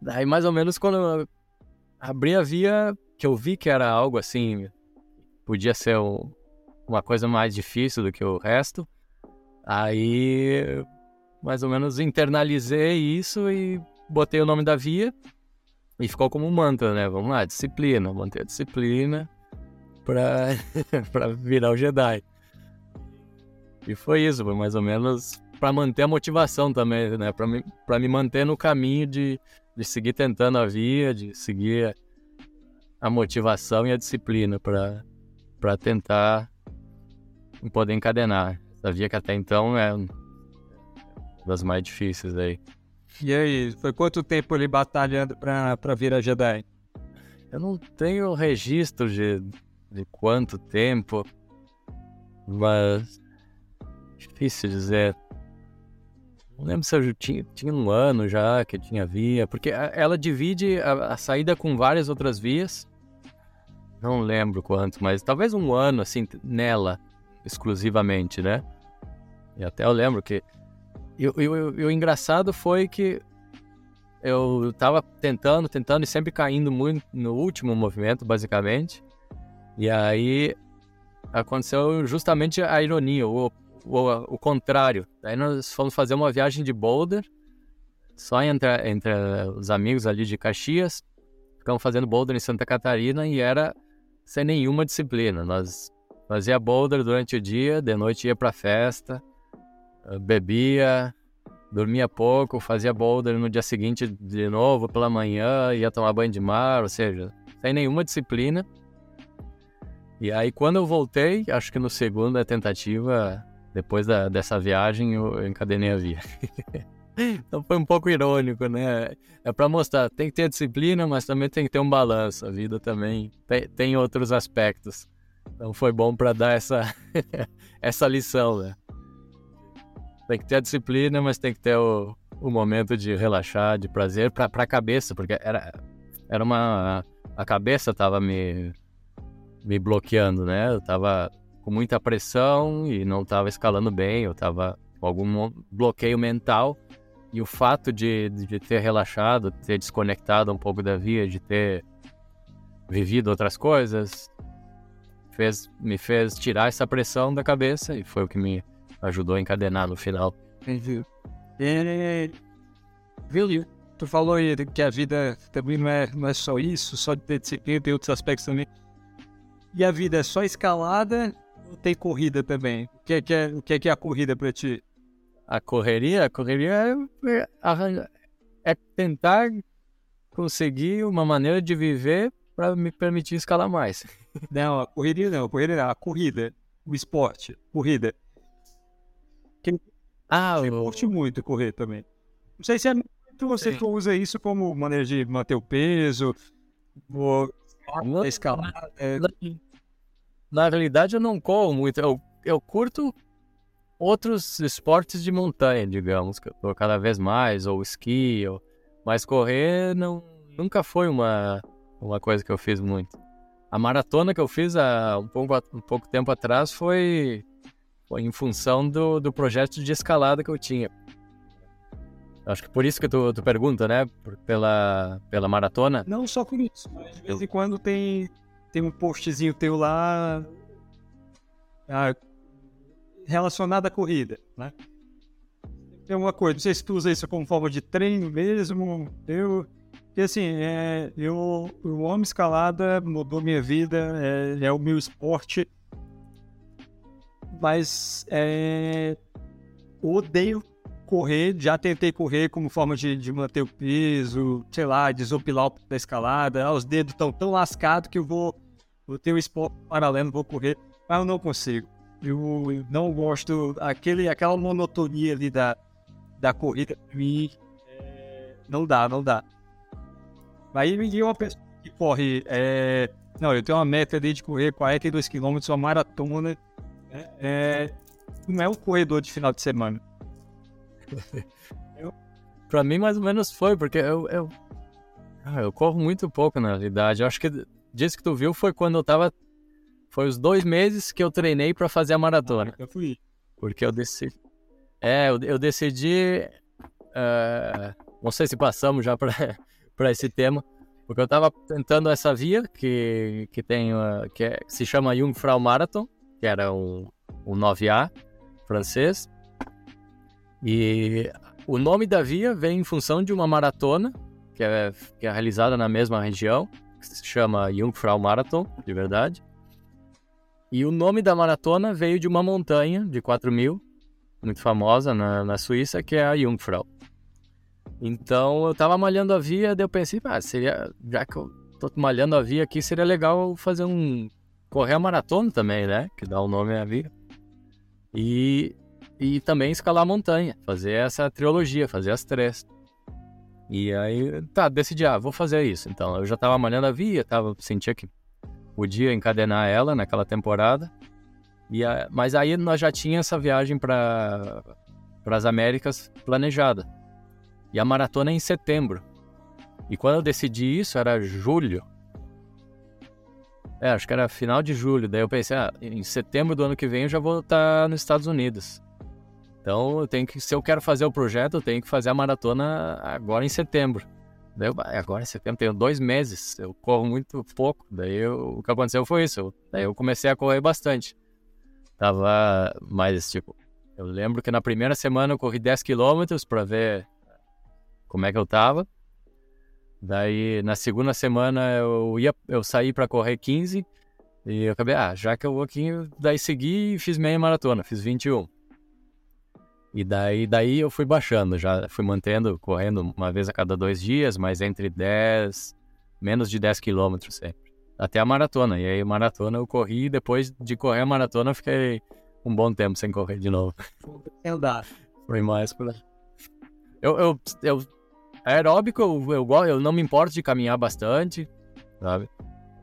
B: daí mais ou menos quando abri a via, que eu vi que era algo assim, podia ser um, uma coisa mais difícil do que o resto, aí mais ou menos internalizei isso e botei o nome da via e ficou como um mantra, né? Vamos lá, disciplina, manter a disciplina pra, pra virar o Jedi. E foi isso, foi mais ou menos para manter a motivação também, né? Para me, pra me manter no caminho de, de seguir tentando a via, de seguir a motivação e a disciplina para tentar poder encadenar. Essa via que até então é das mais difíceis aí.
A: E aí, foi quanto tempo ele batalhando para virar Jedi?
B: Eu não tenho registro de, de quanto tempo, mas difícil dizer. Não lembro se eu tinha, tinha um ano já que tinha via, porque ela divide a, a, saída com várias outras vias. Não lembro quanto, mas talvez um ano assim nela exclusivamente, né? E até eu lembro que e, o engraçado foi que eu tava tentando, tentando e sempre caindo muito no último movimento, basicamente. E aí aconteceu justamente a ironia, o, o, o contrário. Daí nós fomos fazer uma viagem de boulder, só entre, entre os amigos ali de Caxias. Ficamos fazendo boulder em Santa Catarina e era sem nenhuma disciplina. Nós fazia boulder durante o dia, de noite ia pra festa, eh, bebia, dormia pouco, fazia boulder no dia seguinte de novo pela manhã, ia tomar banho de mar, ou seja, sem nenhuma disciplina. E aí quando eu voltei, acho que no segunda tentativa, depois da, dessa viagem, eu encadenei a via. então foi um pouco irônico, né? É para mostrar, tem que ter disciplina, mas também tem que ter um balanço. A vida também tem, tem outros aspectos. Então foi bom para dar essa essa lição, né? Tem que ter a disciplina, mas tem que ter o, o momento de relaxar, de prazer para a cabeça, porque era era uma a cabeça tava me me bloqueando, né? Eu tava com muita pressão e não tava escalando bem, eu tava com algum bloqueio mental. E o fato de, de ter relaxado, ter desconectado um pouco da via, de ter vivido outras coisas, fez, me fez tirar essa pressão da cabeça e foi o que me ajudou a encadenar no final.
A: Viu, tu falou aí que a vida também não é, não é só isso, só de ter disciplina, tem outros aspectos também. E a vida é só escalada ou tem corrida também? O que é, que é, o que é, que é a corrida para ti?
B: A correria? A correria é, é, é tentar conseguir uma maneira de viver para me permitir escalar mais.
A: Não, a correria não, a corrida não, a corrida, o esporte, corrida. Quem ah, eu curte muito correr também. Não sei se é muito você Sim. que usa isso como maneira de manter o peso, ou escalar. É...
B: Na realidade, eu não corro muito. Eu, eu curto outros esportes de montanha, digamos, que eu tô cada vez mais, ou esqui, ou... mas correr não, nunca foi uma, uma coisa que eu fiz muito. A maratona que eu fiz há um pouco, um pouco tempo atrás foi, foi em função do, do projeto de escalada que eu tinha. Acho que por isso que tu, tu pergunta, né? Pela, pela maratona.
A: Não só por isso, mas de vez em quando tem, tem um postzinho teu lá ah, relacionado à corrida, né? Tem uma coisa, não sei se tu usa isso como forma de treino mesmo. Eu, assim, é, eu, eu amo escalada, mudou minha vida, é, é o meu esporte. Mas é, odeio correr, já tentei correr como forma de, de manter o peso, sei lá, desopilar o da escalada. Ah, os dedos estão tão lascados que eu vou, vou ter um esporte paralelo, vou correr, mas eu não consigo. Eu não gosto. Aquele, aquela monotonia ali da, da corrida, mim, é, não dá, não dá. Aí me uma pessoa que corre. É, não, eu tenho uma meta ali de correr 42 km, uma maratona. Né, é, não é um corredor de final de semana.
B: eu... Pra mim, mais ou menos foi, porque eu, eu, ah, eu corro muito pouco na realidade. Eu acho que disso que tu viu foi quando eu tava foi os dois meses que eu treinei para fazer a maratona.
A: Ah, eu fui.
B: Porque eu decidi. É, eu, eu decidi. Uh, não sei se passamos já para esse tema. Porque eu tava tentando essa via que, que tem. Uh, que, é, se chama Jungfrau Marathon, que era um, um 9A francês. E o nome da via vem em função de uma maratona que é, que é realizada na mesma região, que se chama Jungfrau Marathon, de verdade. E o nome da maratona veio de uma montanha de 4 mil, muito famosa na, na Suíça, que é a Jungfrau. Então eu tava malhando a via, daí eu pensei, ah, seria, já que eu tô malhando a via aqui, seria legal fazer um. correr a maratona também, né? Que dá o nome à via. E, e também escalar a montanha, fazer essa trilogia, fazer as três. E aí, tá, decidi, ah, vou fazer isso. Então eu já tava malhando a via, tava, sentia que podia encadenar ela naquela temporada. E a, mas aí nós já tinha essa viagem para as Américas planejada. E a maratona é em setembro. E quando eu decidi isso era julho. É, acho que era final de julho. Daí eu pensei, ah, em setembro do ano que vem eu já vou estar nos Estados Unidos. Então eu tenho que, se eu quero fazer o projeto, eu tenho que fazer a maratona agora em setembro. Daí eu, agora em setembro, tenho dois meses, eu corro muito pouco. Daí eu, o que aconteceu foi isso. Eu, daí eu comecei a correr bastante. Tava mais tipo. Eu lembro que na primeira semana eu corri 10 quilômetros para ver como é que eu tava. Daí na segunda semana eu ia, eu saí para correr 15 e eu acabei, ah, já que eu vou aqui, daí segui e fiz meia maratona, fiz 21. E daí, daí eu fui baixando, já fui mantendo, correndo uma vez a cada dois dias, mas entre 10, menos de 10 quilômetros sempre. Até a maratona. E aí, maratona eu corri, e depois de correr a maratona, eu fiquei um bom tempo sem correr de novo.
A: Andar.
B: Foi mais por. Eu, eu, eu, aeróbico, eu, eu, eu não me importo de caminhar bastante, sabe?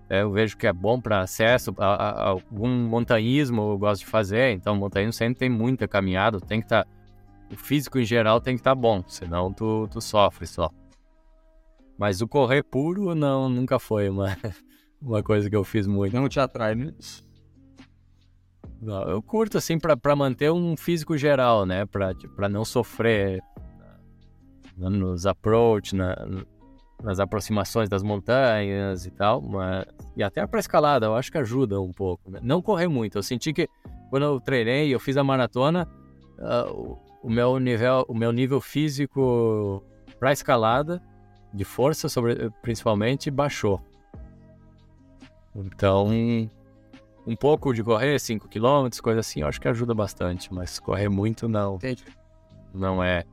B: É, eu vejo que é bom para acesso a, a, a, algum montanhismo, eu gosto de fazer. Então, montanhismo sempre tem muita caminhada, tem que estar. Tá o físico em geral tem que estar tá bom, senão tu, tu sofre só. Mas o correr puro não, nunca foi uma, uma coisa que eu fiz muito.
A: Não te atrai, né?
B: Não, eu curto assim para manter um físico geral, né? Para não sofrer nos approach, na, nas aproximações das montanhas e tal, mas e até para escalada, eu acho que ajuda um pouco. Né? Não correr muito. Eu senti que quando eu treinei, eu fiz a maratona, uh, o meu nível, o meu nível físico para escalada, de força sobre, principalmente, baixou. Então, um pouco de correr, 5 km, coisa assim, eu acho que ajuda bastante, mas correr muito não.
A: Entendi.
B: Não é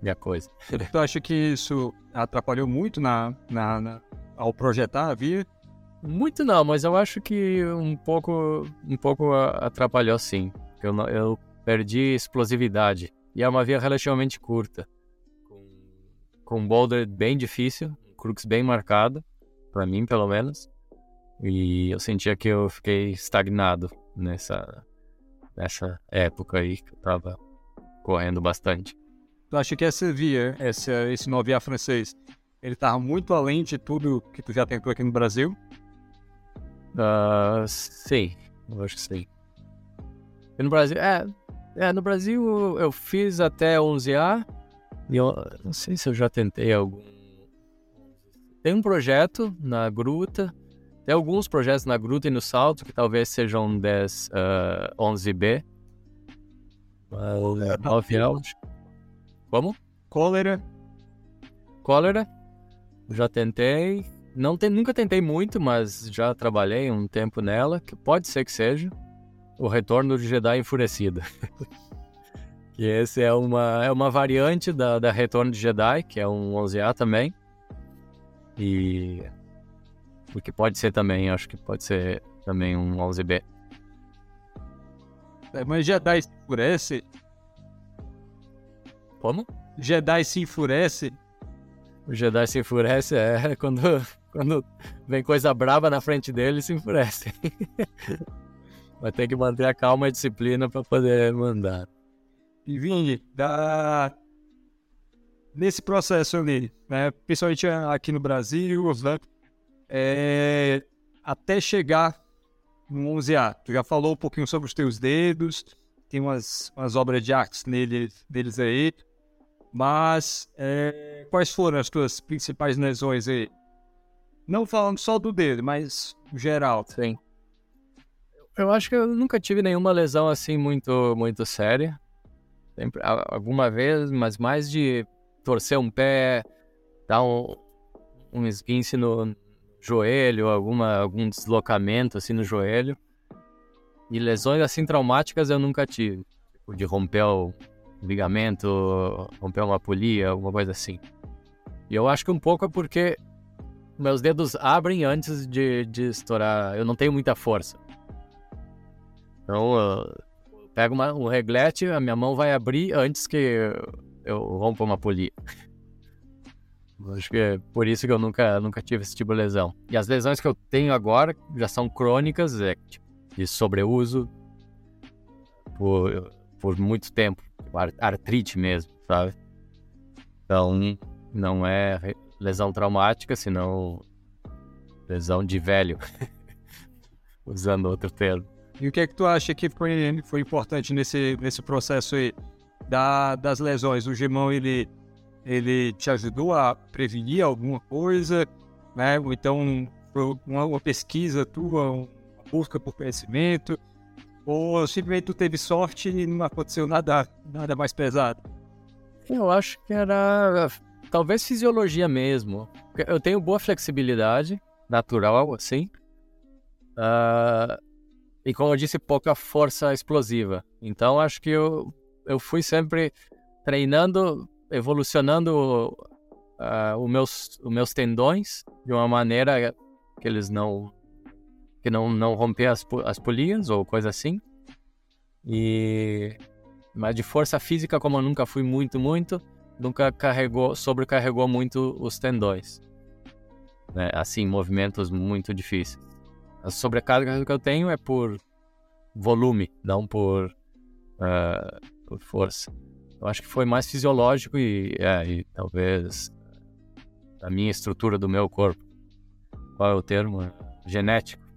B: minha coisa.
A: Tu acha que isso atrapalhou muito na, na, na, ao projetar a via?
B: Muito não, mas eu acho que um pouco, um pouco atrapalhou sim. Eu, eu perdi explosividade. E é uma via relativamente curta, com, com um boulder bem difícil, crux bem marcado, para mim pelo menos. E eu sentia que eu fiquei estagnado nessa, nessa época aí que eu tava correndo bastante.
A: Tu acha que essa via, essa, esse Novia francês, ele tava muito além de tudo que tu já tentou aqui no Brasil?
B: Uh, sim, eu acho que sim. E no Brasil, é, é, no Brasil eu fiz até 11A. E eu não sei se eu já tentei algum. Tem um projeto na gruta. Tem alguns projetos na gruta e no salto que talvez sejam 10, uh, 11B. Mas, 9 Como?
A: Cólera.
B: Cólera. Já tentei. Não tem, nunca tentei muito, mas já trabalhei um tempo nela, que pode ser que seja. O Retorno de Jedi Enfurecido. que esse é uma, é uma variante da, da Retorno de Jedi, que é um 11A também. E. O que pode ser também, acho que pode ser também um 11B.
A: É, mas Jedi se enfurece?
B: Como?
A: Jedi se enfurece?
B: O Jedi se enfurece é quando, quando vem coisa braba na frente dele, se enfurece. Mas tem que manter a calma e a disciplina para poder mandar.
A: E Vini, da... nesse processo ali, né, principalmente aqui no Brasil, né, é... até chegar no 11A, tu já falou um pouquinho sobre os teus dedos, tem umas, umas obras de arte neles, deles aí, mas é... quais foram as tuas principais lesões aí? Não falando só do dedo, mas geral.
B: Sim. Eu acho que eu nunca tive nenhuma lesão assim muito, muito séria. Sempre, alguma vez, mas mais de torcer um pé, dar um, um esguince no joelho, alguma, algum deslocamento assim no joelho. E lesões assim traumáticas eu nunca tive. Tipo, de romper o ligamento, romper uma polia, alguma coisa assim. E eu acho que um pouco é porque meus dedos abrem antes de, de estourar. Eu não tenho muita força. Então, eu pego uma, um reglete, a minha mão vai abrir antes que eu, eu rompa uma polia. Acho que é por isso que eu nunca, nunca tive esse tipo de lesão. E as lesões que eu tenho agora já são crônicas, é, tipo, de sobreuso por, por muito tempo. Artrite mesmo, sabe? Então, não é lesão traumática, senão lesão de velho. Usando outro termo.
A: E o que é que tu acha que foi, foi importante nesse, nesse processo aí da, das lesões? O gemão, ele, ele te ajudou a prevenir alguma coisa, né? Ou então uma, uma pesquisa tua, uma busca por conhecimento, ou simplesmente tu teve sorte e não aconteceu nada, nada mais pesado?
B: Eu acho que era talvez fisiologia mesmo. Eu tenho boa flexibilidade natural, assim. Uh, e como eu disse, pouca força explosiva. Então acho que eu, eu fui sempre treinando, evolucionando uh, os, meus, os meus tendões de uma maneira que eles não que não não romper as, as polias ou coisa assim. E mas de força física como eu nunca fui muito muito, nunca carregou sobrecarregou muito os tendões. Né? Assim, movimentos muito difíceis. A sobrecarga que eu tenho é por volume, não por, uh, por força. Eu acho que foi mais fisiológico e, é, e talvez a minha estrutura do meu corpo. Qual é o termo? Genético.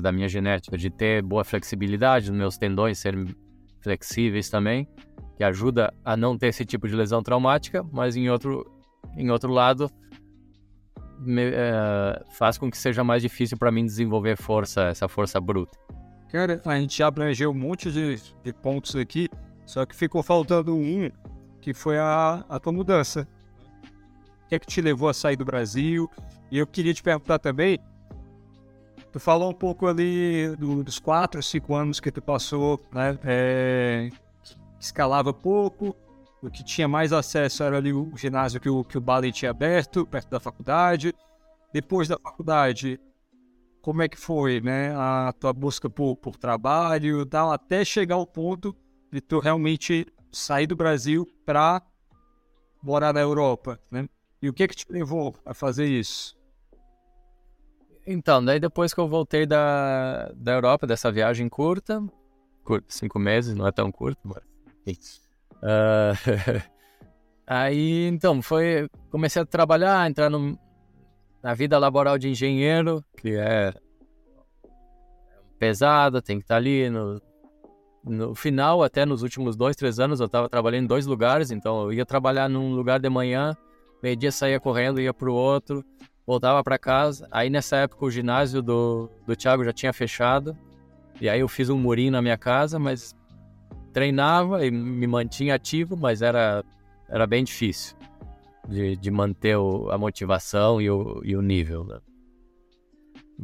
B: Da minha genética, de ter boa flexibilidade nos meus tendões serem flexíveis também, que ajuda a não ter esse tipo de lesão traumática, mas em outro, em outro lado, me, é, faz com que seja mais difícil para mim desenvolver força, essa força bruta.
A: Cara, a gente já abrangeu um monte de, de pontos aqui, só que ficou faltando um, que foi a, a tua mudança. O que é que te levou a sair do Brasil? E eu queria te perguntar também, tu falou um pouco ali do, dos quatro, cinco anos que tu passou, né? É, escalava pouco, o que tinha mais acesso era ali o ginásio que o, que o Bali tinha aberto, perto da faculdade. Depois da faculdade, como é que foi, né? A tua busca por, por trabalho, tal, até chegar ao ponto de tu realmente sair do Brasil para morar na Europa, né? E o que que te levou a fazer isso?
B: Então, daí depois que eu voltei da, da Europa, dessa viagem curta, cinco meses, não é tão curto, mas Uh, aí, então, foi. Comecei a trabalhar, entrar no, na vida laboral de engenheiro, que é pesada, tem que estar ali. No, no final, até nos últimos dois, três anos, eu estava trabalhando em dois lugares, então eu ia trabalhar num lugar de manhã, meio-dia saía correndo, ia para o outro, voltava para casa. Aí nessa época o ginásio do, do Thiago já tinha fechado, e aí eu fiz um murinho na minha casa, mas treinava e me mantinha ativo, mas era, era bem difícil de, de manter o, a motivação e o, e o nível. Né?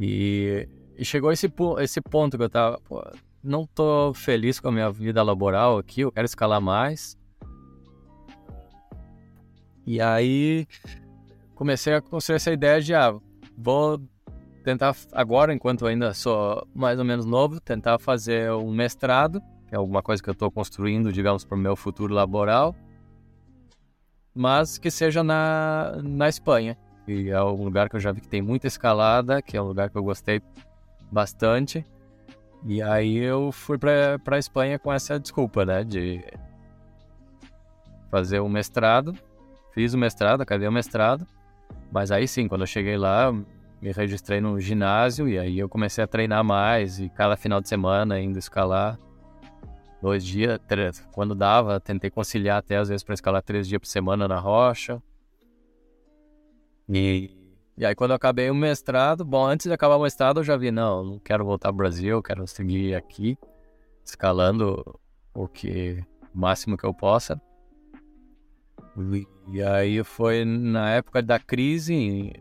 B: E, e, chegou esse, esse ponto que eu tava, pô, não tô feliz com a minha vida laboral aqui, eu quero escalar mais. E aí comecei a construir essa ideia de, ah, vou tentar agora, enquanto ainda sou mais ou menos novo, tentar fazer um mestrado é alguma coisa que eu estou construindo, digamos, para o meu futuro laboral, mas que seja na, na Espanha, que é um lugar que eu já vi que tem muita escalada, que é um lugar que eu gostei bastante. E aí eu fui para a Espanha com essa desculpa, né, de fazer o mestrado. Fiz o mestrado, acabei o mestrado. Mas aí sim, quando eu cheguei lá, me registrei no ginásio e aí eu comecei a treinar mais e cada final de semana indo escalar dois dias, três, quando dava, tentei conciliar até às vezes para escalar três dias por semana na rocha. E, e aí quando eu acabei o mestrado, bom, antes de acabar o mestrado eu já vi, não, não quero voltar ao Brasil, quero seguir aqui, escalando o que máximo que eu possa. E aí foi na época da crise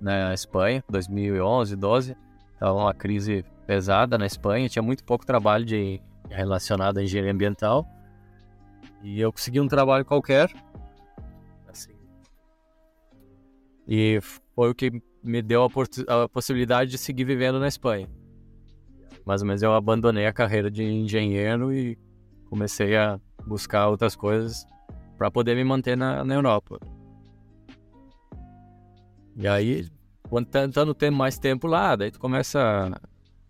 B: na Espanha, 2011, 12, estava uma crise pesada na Espanha, tinha muito pouco trabalho de relacionado à engenharia ambiental. E eu consegui um trabalho qualquer. Assim. E foi o que me deu a, a possibilidade de seguir vivendo na Espanha. Mais ou menos eu abandonei a carreira de engenheiro e comecei a buscar outras coisas para poder me manter na, na Europa. E aí, quando tentando ter mais tempo lá, daí tu começa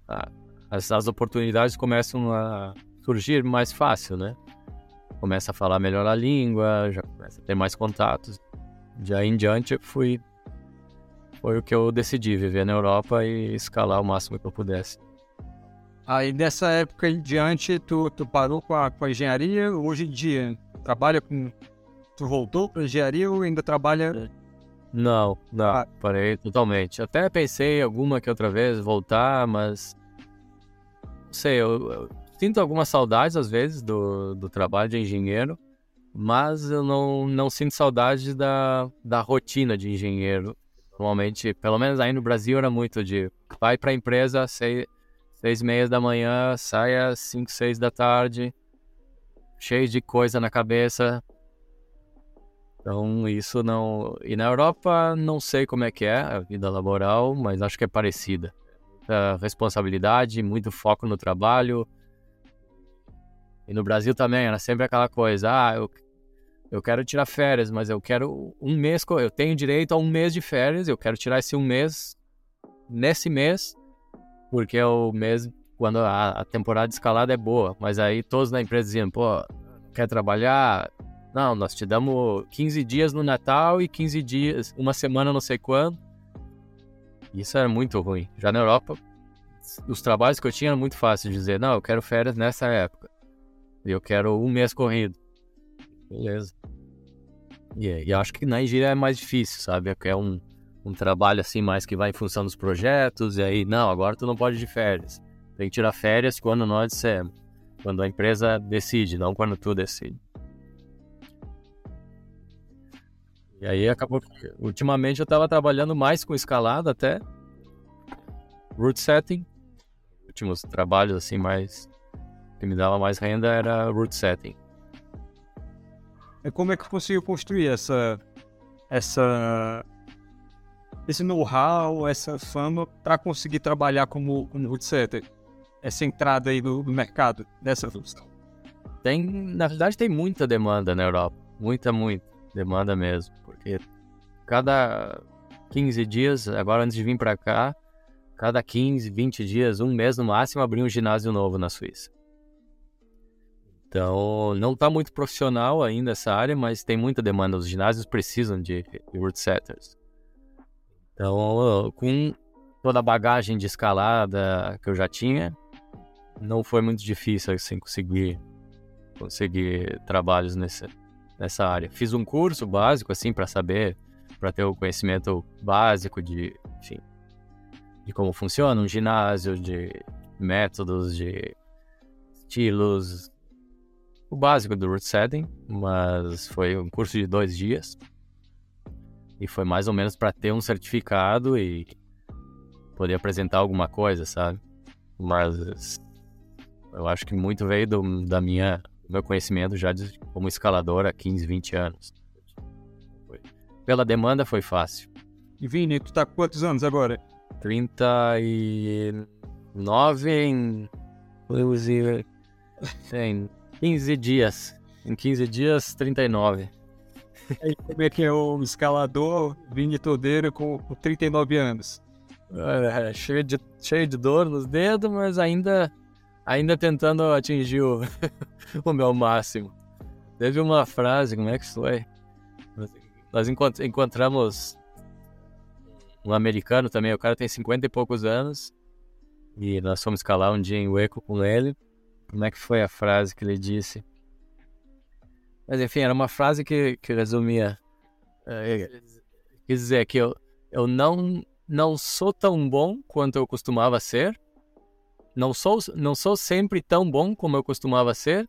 B: a, as, as oportunidades começam a surgir mais fácil, né? Começa a falar melhor a língua, já começa a ter mais contatos. De aí em diante fui foi o que eu decidi, viver na Europa e escalar o máximo que eu pudesse.
A: Aí dessa época em diante, tu, tu parou com a, com a engenharia, hoje em dia trabalha com. Tu voltou para engenharia ou ainda trabalha.
B: Não, não, ah. parei totalmente. Até pensei alguma que outra vez voltar, mas sei, eu, eu, sinto algumas saudades às vezes do, do trabalho de engenheiro, mas eu não, não sinto saudade da, da rotina de engenheiro. Normalmente, pelo menos aí no Brasil era muito de vai para a empresa seis, seis e meia da manhã, saia cinco, seis da tarde, cheio de coisa na cabeça. Então isso não... E na Europa não sei como é que é a vida laboral, mas acho que é parecida muita responsabilidade, muito foco no trabalho. E no Brasil também era sempre aquela coisa, ah, eu, eu quero tirar férias, mas eu quero um mês, eu tenho direito a um mês de férias, eu quero tirar esse um mês nesse mês, porque é o mês quando a, a temporada escalada é boa. Mas aí todos na empresa diziam, pô, quer trabalhar? Não, nós te damos 15 dias no Natal e 15 dias, uma semana não sei quando. Isso era muito ruim. Já na Europa, os trabalhos que eu tinha era muito fácil de dizer, não, eu quero férias nessa época. Eu quero um mês corrido. Beleza. E, e acho que na Nigeria é mais difícil, sabe? É um, um trabalho assim mais que vai em função dos projetos. E aí, não, agora tu não pode ir de férias. Tem que tirar férias quando nós dissemos. Quando a empresa decide, não quando tu decide. E aí acabou. Ultimamente eu estava trabalhando mais com escalada até. Root setting. Últimos trabalhos assim mais. que me dava mais renda era root setting.
A: E como é que conseguiu construir essa. essa. esse know-how, essa fama para conseguir trabalhar como, como root setter? Essa entrada aí no, mercado dessa função?
B: Tem, na verdade, tem muita demanda na Europa. Muita, muita demanda mesmo. Porque cada 15 dias, agora antes de vir para cá, cada 15, 20 dias, um mês no máximo, abri um ginásio novo na Suíça. Então, não está muito profissional ainda essa área, mas tem muita demanda. Os ginásios precisam de, root setters. Então, com toda a bagagem de escalada que eu já tinha, não foi muito difícil assim conseguir conseguir trabalhos nesse, nessa área. Fiz um curso básico, assim, para saber, para ter o conhecimento básico de, enfim, de como funciona um ginásio, de métodos, de estilos, o básico do root setting, mas foi um curso de dois dias e foi mais ou menos para ter um certificado e poder apresentar alguma coisa, sabe? Mas eu acho que muito veio do, da minha meu conhecimento já de, como escalador há 15, 20 anos. Pela demanda foi fácil.
A: E Vini, tu tá com quantos anos agora?
B: 39 em... Tem 15 dias. Em 15 dias, 39.
A: E como é que é o escalador Vini Todeiro com, com 39 anos?
B: É, cheio, de, cheio de dor nos dedos, mas ainda, ainda tentando atingir o, o meu máximo. Teve uma frase, como é que foi? Nós encontramos um americano também, o cara tem 50 e poucos anos, e nós fomos escalar um dia em Waco com ele. Como é que foi a frase que ele disse? Mas enfim, era uma frase que, que resumia. É, quer dizer que eu, eu não, não sou tão bom quanto eu costumava ser. Não sou, não sou sempre tão bom como eu costumava ser.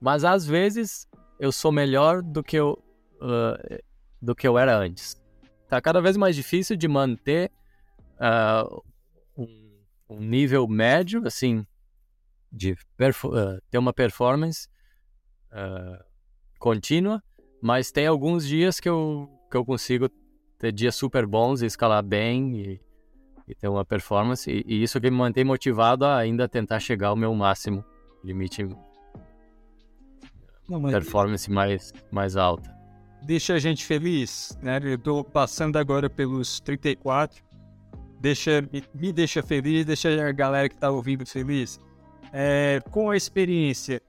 B: Mas às vezes eu sou melhor do que eu, uh, do que eu era antes. Tá cada vez mais difícil de manter uh, um, um, nível médio, assim, de uh, ter uma performance contínua, mas tem alguns dias que eu, que eu consigo ter dias super bons e escalar bem e, e ter uma performance, e, e, isso que me mantém motivado a ainda tentar chegar ao meu máximo limite Não, performance mais, mais alta.
A: Deixa a gente feliz, né? Eu tô passando agora pelos 34, deixa, me, me deixa feliz, deixa a galera que tá ouvindo feliz. É, com a experiência,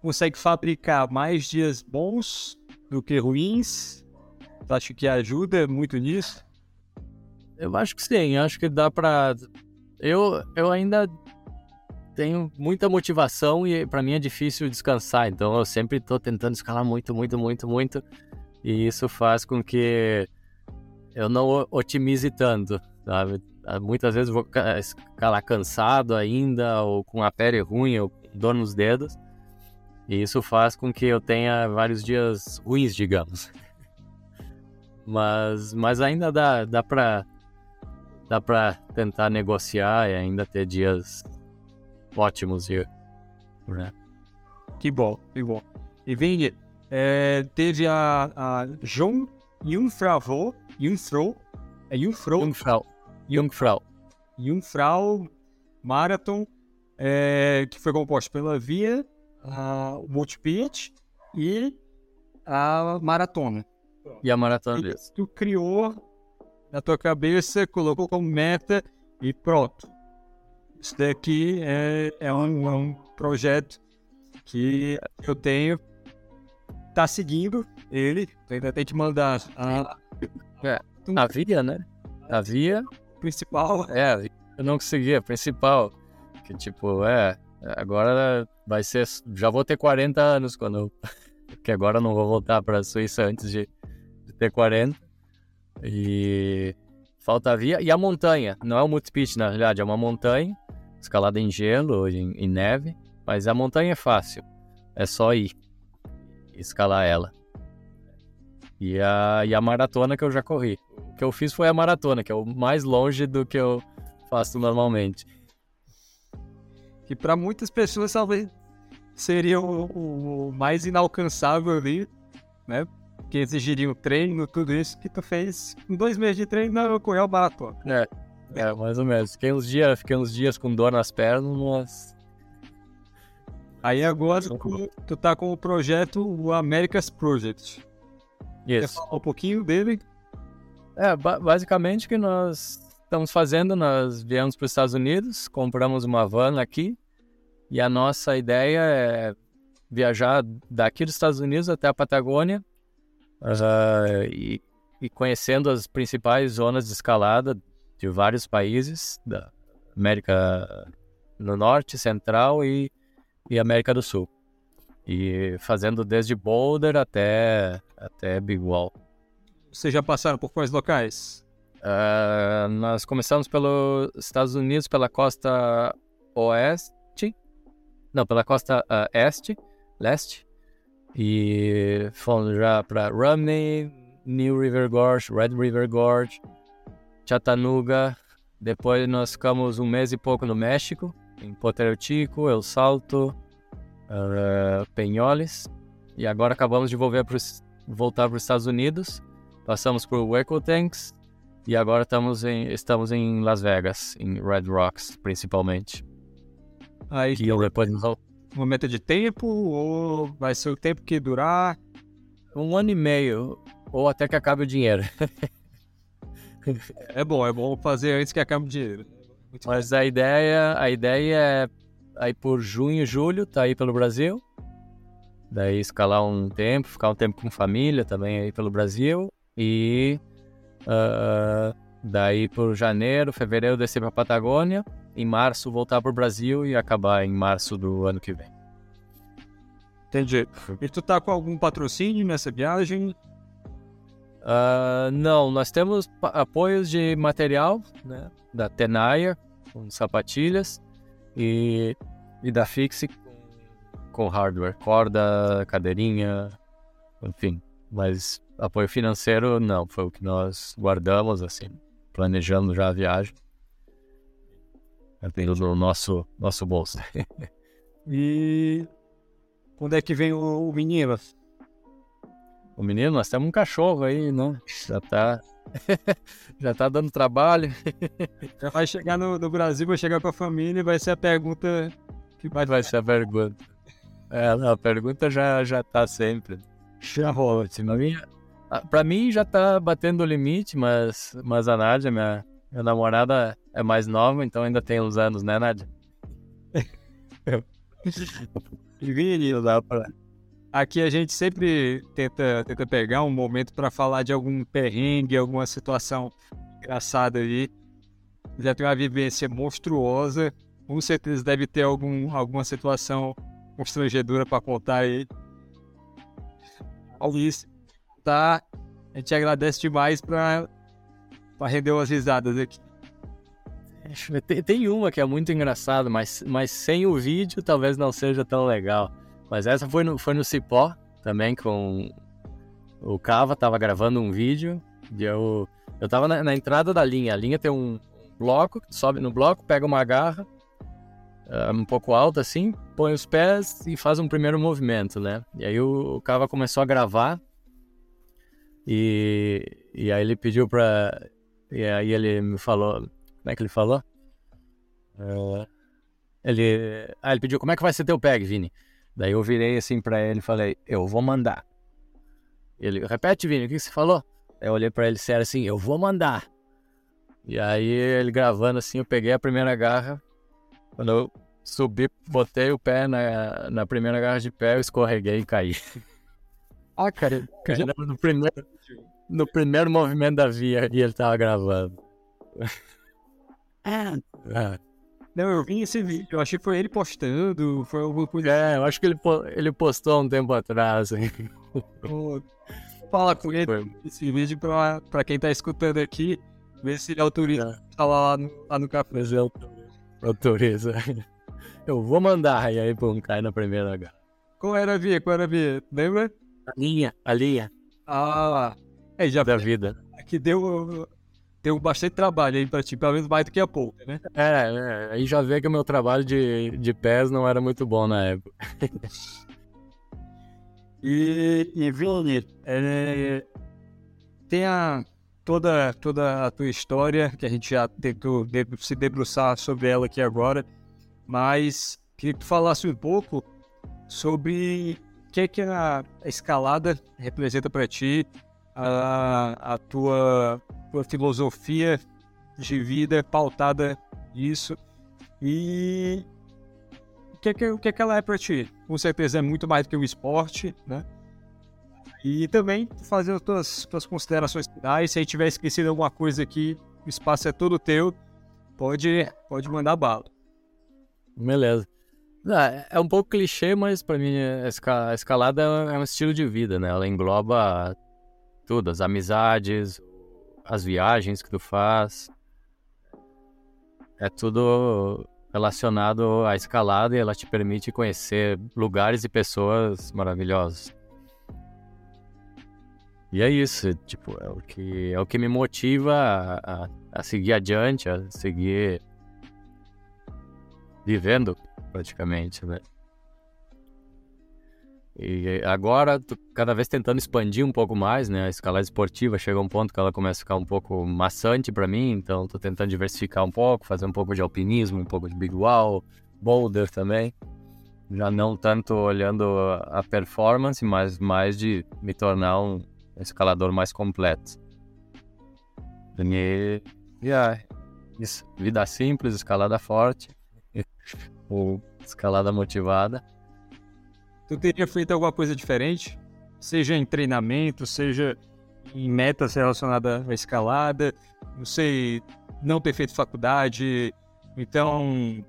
A: consegue fabricar mais dias bons do que ruins? Acho que ajuda muito nisso?
B: Eu acho que sim, acho que dá pra. Eu, eu ainda tenho muita motivação e para mim é difícil descansar, então eu sempre tô tentando escalar muito, muito, muito, muito. E isso faz com que eu não otimize tanto, sabe? Muitas vezes vou escalar cansado ainda, ou com a pele ruim, ou dor nos dedos. E isso faz com que eu tenha vários dias ruins, digamos. Mas, mas ainda dá, dá pra dá pra tentar negociar e ainda ter dias ótimos here. Né?
A: Que bom, que bom. E Vini, é, teve a, a Jung Jungfrau, Jungfrau, é Jungfrau?
B: Jungfrau. Jungfrau.
A: Jungfrau Marathon, é, que foi composto pela Via a, o multipitch e a maratona.
B: E a maratona
A: e Tu criou na tua cabeça, colocou como meta e pronto. Isso daqui é, é, um, é um projeto que eu tenho. Tá seguindo ele. Ainda tem que mandar a.
B: É, a via, né? A via.
A: Principal.
B: É, eu não consegui, a principal. Que tipo, é. Agora vai ser. Já vou ter 40 anos quando. Eu, porque agora eu não vou voltar para a Suíça antes de, de, ter 40. E. Falta a via. E a montanha. Não é um multipitch, na realidade, é uma montanha. Escalada em gelo, em, em neve. Mas a montanha é fácil. É só ir. Escalar ela. E a, e a maratona que eu já corri. O que eu fiz foi a maratona, que é o mais longe do que eu faço normalmente
A: que para muitas pessoas talvez seria o, o, mais inalcançável ali, né? Que exigiria um treino, tudo isso que tu fez em dois meses de treino na Correio Maratona.
B: É, é, mais ou menos. Fiquei uns dias, fiquei uns dias com dor nas pernas, mas...
A: Aí agora tu, tu tá com o projeto o America's Project.
B: Isso. Quer
A: falar um pouquinho dele?
B: É, ba basicamente que nós estamos fazendo, nós viemos para os Estados Unidos, compramos uma van aqui e a nossa ideia é viajar daqui dos Estados Unidos até a Patagônia uh, e, e, conhecendo as principais zonas de escalada de vários países da América no Norte, Central e, e América do Sul. E fazendo desde Boulder até, até Big Wall.
A: Vocês já passaram por quais locais?
B: Uh, nós começamos pelos Estados Unidos, pela costa oeste, não, pela costa uh, este, leste, e fomos já para Romney, New River Gorge, Red River Gorge, Chattanooga. Depois nós ficamos um mês e pouco no México, em Potrero Chico, El Salto, uh, Penholes, e agora acabamos de voltar para os Estados Unidos. Passamos por Waco Tanks, e agora estamos em, estamos em Las Vegas, em Red Rocks, principalmente.
A: Aí,
B: e depois nós,
A: meta de tempo ou vai ser o tempo que durar?
B: Um ano e meio, ou até que acabe o dinheiro.
A: é bom, é bom fazer antes que acabe o dinheiro.
B: Muito Mas bom. a ideia, a ideia é aí por junho, julho, tá aí pelo Brasil. Daí escalar um tempo, ficar um tempo com família também aí pelo Brasil. E uh, daí por janeiro, fevereiro descer pra Patagônia. Em março voltar pro Brasil e acabar em março do ano que vem.
A: Entendi. E tu tá com algum patrocínio nessa viagem?
B: Uh, não, nós temos apoios de material, né? Da Tenaya, com sapatilhas, e, e da Fixe com hardware, corda, cadeirinha, enfim. Mas apoio financeiro, não, foi o que nós guardamos, assim, planejando já a viagem. É no nosso, nosso bolso.
A: e quando é que vem o, o menino?
B: O menino, nós temos um cachorro aí, não? Já tá. já tá dando trabalho.
A: já vai chegar no, no Brasil, vai chegar com a família e vai ser a pergunta
B: que vai. Vai ser a pergunta. É, não, a pergunta já, já tá sempre. Já rola. Pra mim já tá batendo o limite, mas, mas a Nádia, minha, minha namorada, é mais nova, então ainda tem uns anos, né, Nádia?
A: Vini, dá pra. Aqui a gente sempre tenta, tenta pegar um momento para falar de algum perrengue, alguma situação engraçada ali. Já tem uma vivência monstruosa. Com certeza deve ter algum, alguma situação constrangedora para contar aí. Isso, tá? A gente agradece demais para render umas risadas aqui.
B: Tem, tem uma que é muito engraçada, mas, mas sem o vídeo talvez não seja tão legal. Mas essa foi no, foi no Cipó, também com o Cava, tava gravando um vídeo. E eu, eu tava na, na entrada da linha. A linha tem um bloco, sobe no bloco, pega uma garra, uh, um pouco alta assim, põe os pés e faz um primeiro movimento, né? E aí o, o Cava começou a gravar. E, e aí ele pediu pra. E aí ele me falou. Como é que ele falou? Uh, ele, ah, ele pediu: Como é que vai ser teu peg, Vini? Daí eu virei assim para ele e falei, eu vou mandar. Ele, repete, Vini, o que você falou? eu olhei para ele sério assim, eu vou mandar. E aí ele gravando assim, eu peguei a primeira garra. Quando eu subi, botei o pé na, na primeira garra de pé, eu escorreguei e caí.
A: Ah, cara,
B: cara no, primeiro, no primeiro movimento da via e ele tava gravando.
A: Ah. ah. Não, eu vi esse vídeo, eu achei que foi ele postando, foi alguma coisa.
B: É, eu acho que ele, ele postou há um tempo atrás. Hein?
A: Fala com ele foi. esse vídeo pra, pra quem tá escutando aqui, ver se ele autoriza é. falar lá no, lá no café. Mas
B: autoriza. Eu vou mandar, e aí pum, cai na primeira H.
A: Qual era a via? Qual era a via? Lembra?
B: A linha, a linha.
A: Ah, é, já.
B: Da vida.
A: Aqui deu tem bastante trabalho aí pra ti, pelo menos mais do que a pouco, né?
B: É, é, aí já vê que o meu trabalho de, de pés não era muito bom na época.
A: e, e Vini, é, tem a, toda, toda a tua história, que a gente já tentou se debruçar sobre ela aqui agora, mas queria que tu falasse um pouco sobre o que, é que a escalada representa para ti, a, a tua, tua filosofia de vida pautada nisso. E o que, é que, o que, é que ela é para ti? Com certeza é muito mais do que o esporte, né? E também fazer as tuas, tuas considerações finais. Se aí tiver esquecido alguma coisa aqui, o espaço é todo teu. Pode, pode mandar bala.
B: Beleza. Ah, é um pouco clichê, mas para mim a escalada é um estilo de vida, né? Ela engloba tudo, as amizades, as viagens que tu faz. É tudo relacionado à escalada e ela te permite conhecer lugares e pessoas maravilhosas. E é isso, tipo, é o que, é o que me motiva a, a, a seguir adiante, a seguir vivendo praticamente, né? E agora, cada vez tentando expandir um pouco mais, né? A escalada esportiva chega a um ponto que ela começa a ficar um pouco maçante para mim, então tô tentando diversificar um pouco, fazer um pouco de alpinismo, um pouco de big wall, boulder também. já não tanto olhando a performance, mas mais de me tornar um escalador mais completo. E, yeah, isso, vida simples, escalada forte, ou escalada motivada.
A: Tu teria feito alguma coisa diferente? Seja em treinamento, seja em metas relacionadas à escalada, não sei, não ter feito faculdade, então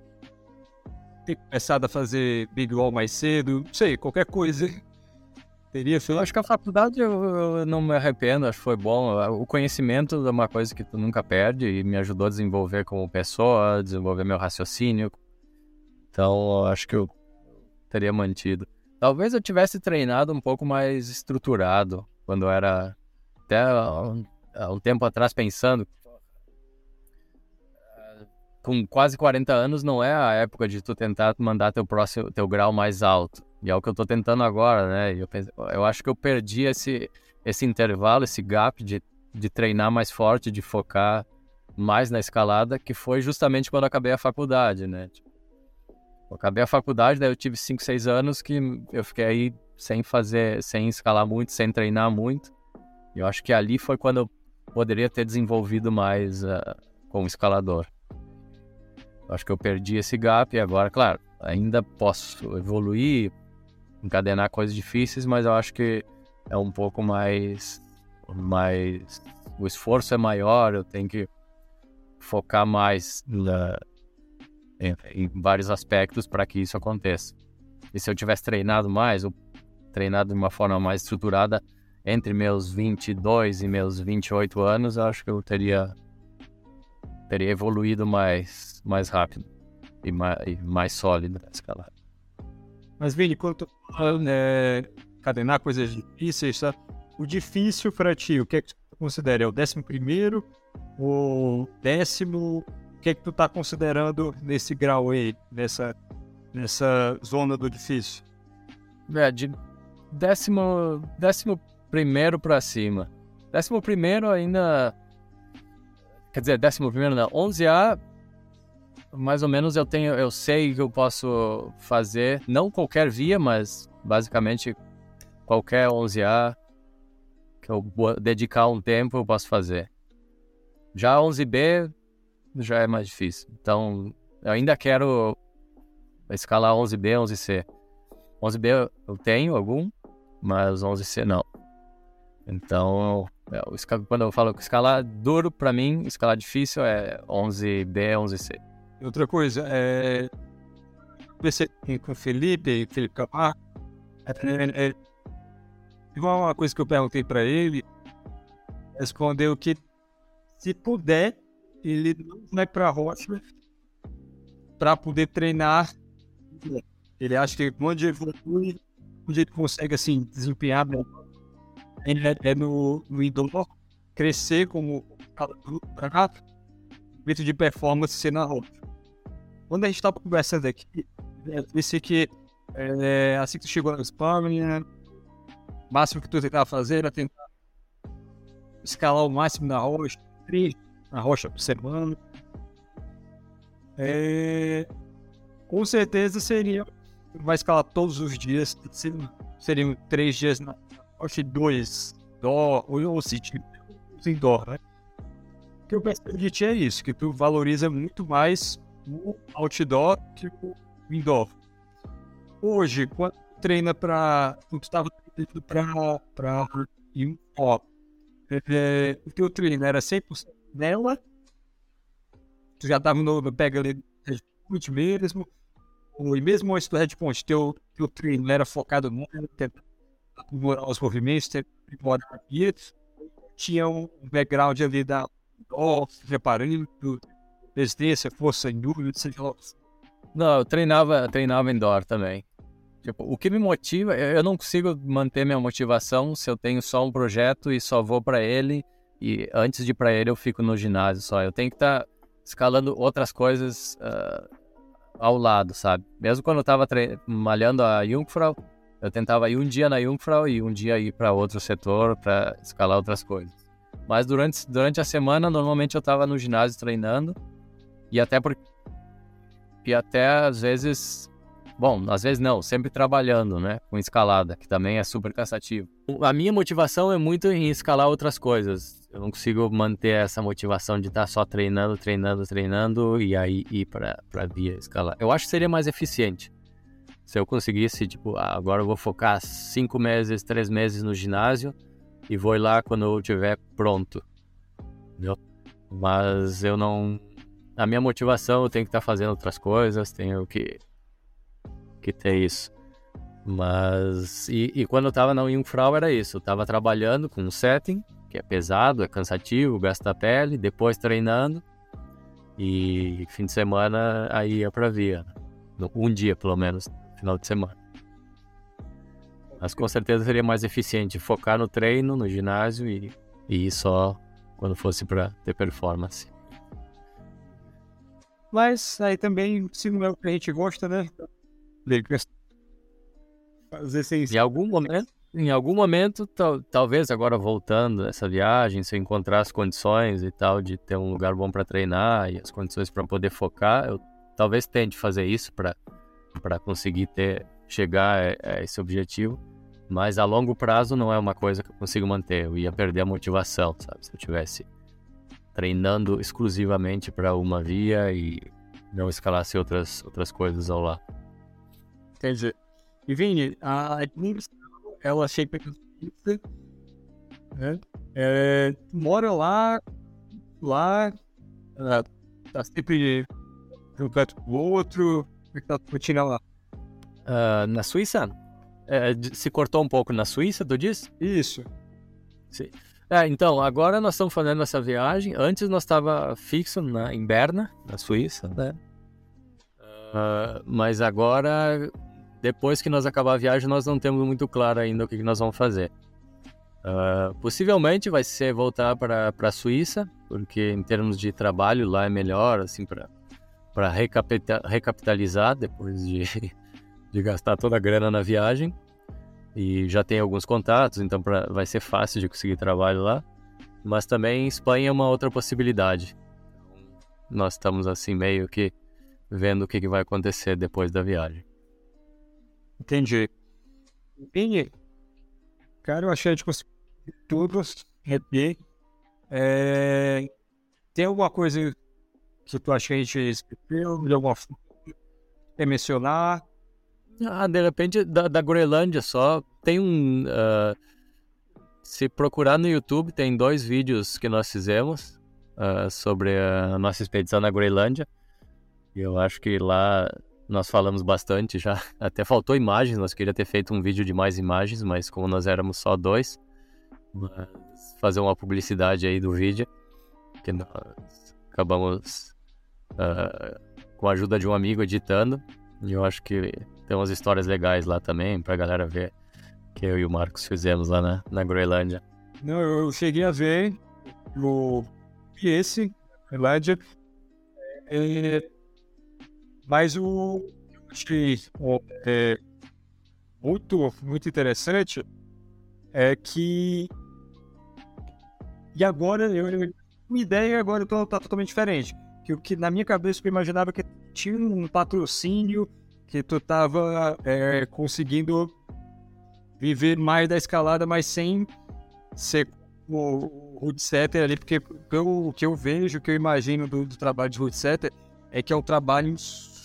A: ter começado a fazer Big Wall mais cedo, não sei, qualquer coisa. Teria feito.
B: Acho que a faculdade eu, eu, não me arrependo, acho que foi bom. O conhecimento é uma coisa que tu nunca perde e me ajudou a desenvolver como pessoa, desenvolver meu raciocínio. Então, acho que eu teria mantido. Talvez eu tivesse treinado um pouco mais estruturado quando eu era até um, um tempo atrás pensando com quase 40 anos não é a época de tu tentar mandar teu próximo teu grau mais alto. E é o que eu tô tentando agora, né? Eu, eu acho que eu perdi esse, esse intervalo, esse gap de, de treinar mais forte, de focar mais na escalada, que foi justamente quando acabei a faculdade, né? Eu acabei a faculdade, daí eu tive 5, 6 anos que eu fiquei aí sem fazer, sem escalar muito, sem treinar muito. E eu acho que ali foi quando eu poderia ter desenvolvido mais uh, como escalador. Acho que eu perdi esse gap e agora, claro, ainda posso evoluir, encadenar coisas difíceis, mas eu acho que é um pouco mais, mais o esforço é maior, eu tenho que focar mais na, em, em vários aspectos para que isso aconteça. E se eu tivesse treinado mais, ou treinado de uma forma mais estruturada entre meus 22 e meus 28 anos, eu acho que eu teria teria evoluído mais, mais rápido e mais, e mais sólido na escalada.
A: Mas, Vini, fala né, cadenar coisas difíceis, tá? o difícil para ti, o que é que considera? É o décimo primeiro? O décimo? Que que tu tá considerando nesse grau aí, nessa, nessa zona do difícil?
B: É, de décimo, décimo primeiro para cima. Décimo primeiro ainda Quer dizer, décimo primeiro não. 11A, mais ou menos eu tenho, eu sei que eu posso fazer, não qualquer via, mas basicamente qualquer 11A que eu dedicar um tempo eu posso fazer. Já 11B já é mais difícil. Então, eu ainda quero escalar 11B, 11C. 11B eu tenho algum, mas 11C não. Então, é, quando eu falo que escalar duro, para mim, escalar difícil é 11B, 11C.
A: Outra coisa, é. Conversei com o Felipe, Felipe Camargo. É, é, uma coisa que eu perguntei para ele, respondeu que se puder, ele não vai para rocha para poder treinar. Ele acha que quando ele evolui, onde ele consegue assim desempenhar é no, no indoor crescer como para dentro de performance ser na rocha. Quando a gente estava conversando aqui, eu disse que é, assim que tu chegou na Espanha, o máximo que tu tentava fazer era tentar escalar o máximo na rocha, na rocha por semana. É, com certeza seria, vai escalar todos os dias, seriam três dias na acho dois dó, ou se em dó, né? O que eu percebo de ti é isso, que tu valoriza muito mais o outdoor que o indoor. Hoje, quando tu treina. Quando tu estava treinando pra ir ó, é, o teu treino era 100% nela, tu já tava no, no pega ali headpoint mesmo, e mesmo antes do headpoint, teu, teu treino era focado tentando aprimorar os movimentos, aprimorar a guia, tinha um background ali da off, reparando, resistência, força dúvida, seja lá.
B: Não, eu treinava, treinava indoor também. Tipo, o que me motiva, eu não consigo manter minha motivação se eu tenho só um projeto e só vou para ele e antes de ir para ele eu fico no ginásio só. Eu tenho que estar tá escalando outras coisas uh, ao lado, sabe? Mesmo quando eu estava malhando a Jungfrau, eu tentava ir um dia na Jungfrau e um dia ir para outro setor para escalar outras coisas. Mas durante, durante a semana, normalmente eu estava no ginásio treinando e até por, e até às vezes Bom, às vezes não, sempre trabalhando, né? Com escalada, que também é super cansativo. A minha motivação é muito em escalar outras coisas. Eu não consigo manter essa motivação de estar só treinando, treinando, treinando e aí ir para via escalar. Eu acho que seria mais eficiente. Se eu conseguisse, tipo, ah, agora eu vou focar cinco meses, três meses no ginásio e vou ir lá quando eu estiver pronto. Entendeu? Mas eu não. A minha motivação, eu tenho que estar fazendo outras coisas, tenho que, que ter isso. Mas. E, e quando eu estava na Jungfrau era isso. Eu estava trabalhando com um setting, que é pesado, é cansativo, gasta pele, depois treinando. E fim de semana aí ia pra via. Um dia, pelo menos final de semana. Mas com certeza seria mais eficiente focar no treino, no ginásio e, e ir só quando fosse para ter performance.
A: Mas aí também, se não é o que a gente gosta, né?
B: Fazer sem Em algum momento, em algum momento, tal, talvez agora voltando essa viagem, se eu encontrar as condições e tal de ter um lugar bom para treinar e as condições para poder focar, eu talvez tente fazer isso para para conseguir ter chegar a, esse objetivo. Mas a longo prazo não é uma coisa que eu consigo manter. Eu ia perder a motivação, sabe? Se eu tivesse treinando exclusivamente para uma via e não escalasse outras outras coisas ao lado.
A: Entendi. E Vini, a ela sempre né? É, mora lá, lá, tá sempre de um canto pro outro, como é que tá a rotina lá?
B: Uh, na Suíça? É, se cortou um pouco na Suíça, tu disse?
A: Isso.
B: Sim. É, então, agora nós estamos fazendo essa viagem. Antes nós estava fixo na, em Berna, na Suíça, né? Uh, mas agora, depois que nós acabar a viagem, nós não temos muito claro ainda o que, que nós vamos fazer. Uh, possivelmente vai ser voltar para a Suíça, porque em termos de trabalho lá é melhor, assim, para para recapitalizar depois de, de gastar toda a grana na viagem. E já tem alguns contatos, então pra, vai ser fácil de conseguir trabalho lá. Mas também Espanha é uma outra possibilidade. Nós estamos assim meio que vendo o que, que vai acontecer depois da viagem.
A: Entendi. E, cara, eu achei que conseguiu tudo. É... Tem alguma coisa que tu acha que a gente esqueceu de alguma forma? Quer mencionar?
B: Ah, de repente, da, da Groenlândia só. Tem um. Uh, se procurar no YouTube, tem dois vídeos que nós fizemos uh, sobre a nossa expedição na Groenlândia. E eu acho que lá nós falamos bastante já. Até faltou imagens, nós queríamos ter feito um vídeo de mais imagens, mas como nós éramos só dois, fazer uma publicidade aí do vídeo, que nós acabamos uh, com a ajuda de um amigo editando. E eu acho que tem umas histórias legais lá também pra galera ver que eu e o Marcos fizemos lá na, na Groenlândia.
A: Não, eu cheguei a ver o esse, Groenlândia. É, mas o achei é, muito, muito interessante é que e agora eu, eu minha ideia agora tô, tá totalmente diferente. Que o que na minha cabeça eu imaginava que tinha um patrocínio, que tu tava é, conseguindo viver mais da escalada, mas sem ser o root setter ali, porque o que eu vejo, o que eu imagino do, do trabalho de root setter é que é um trabalho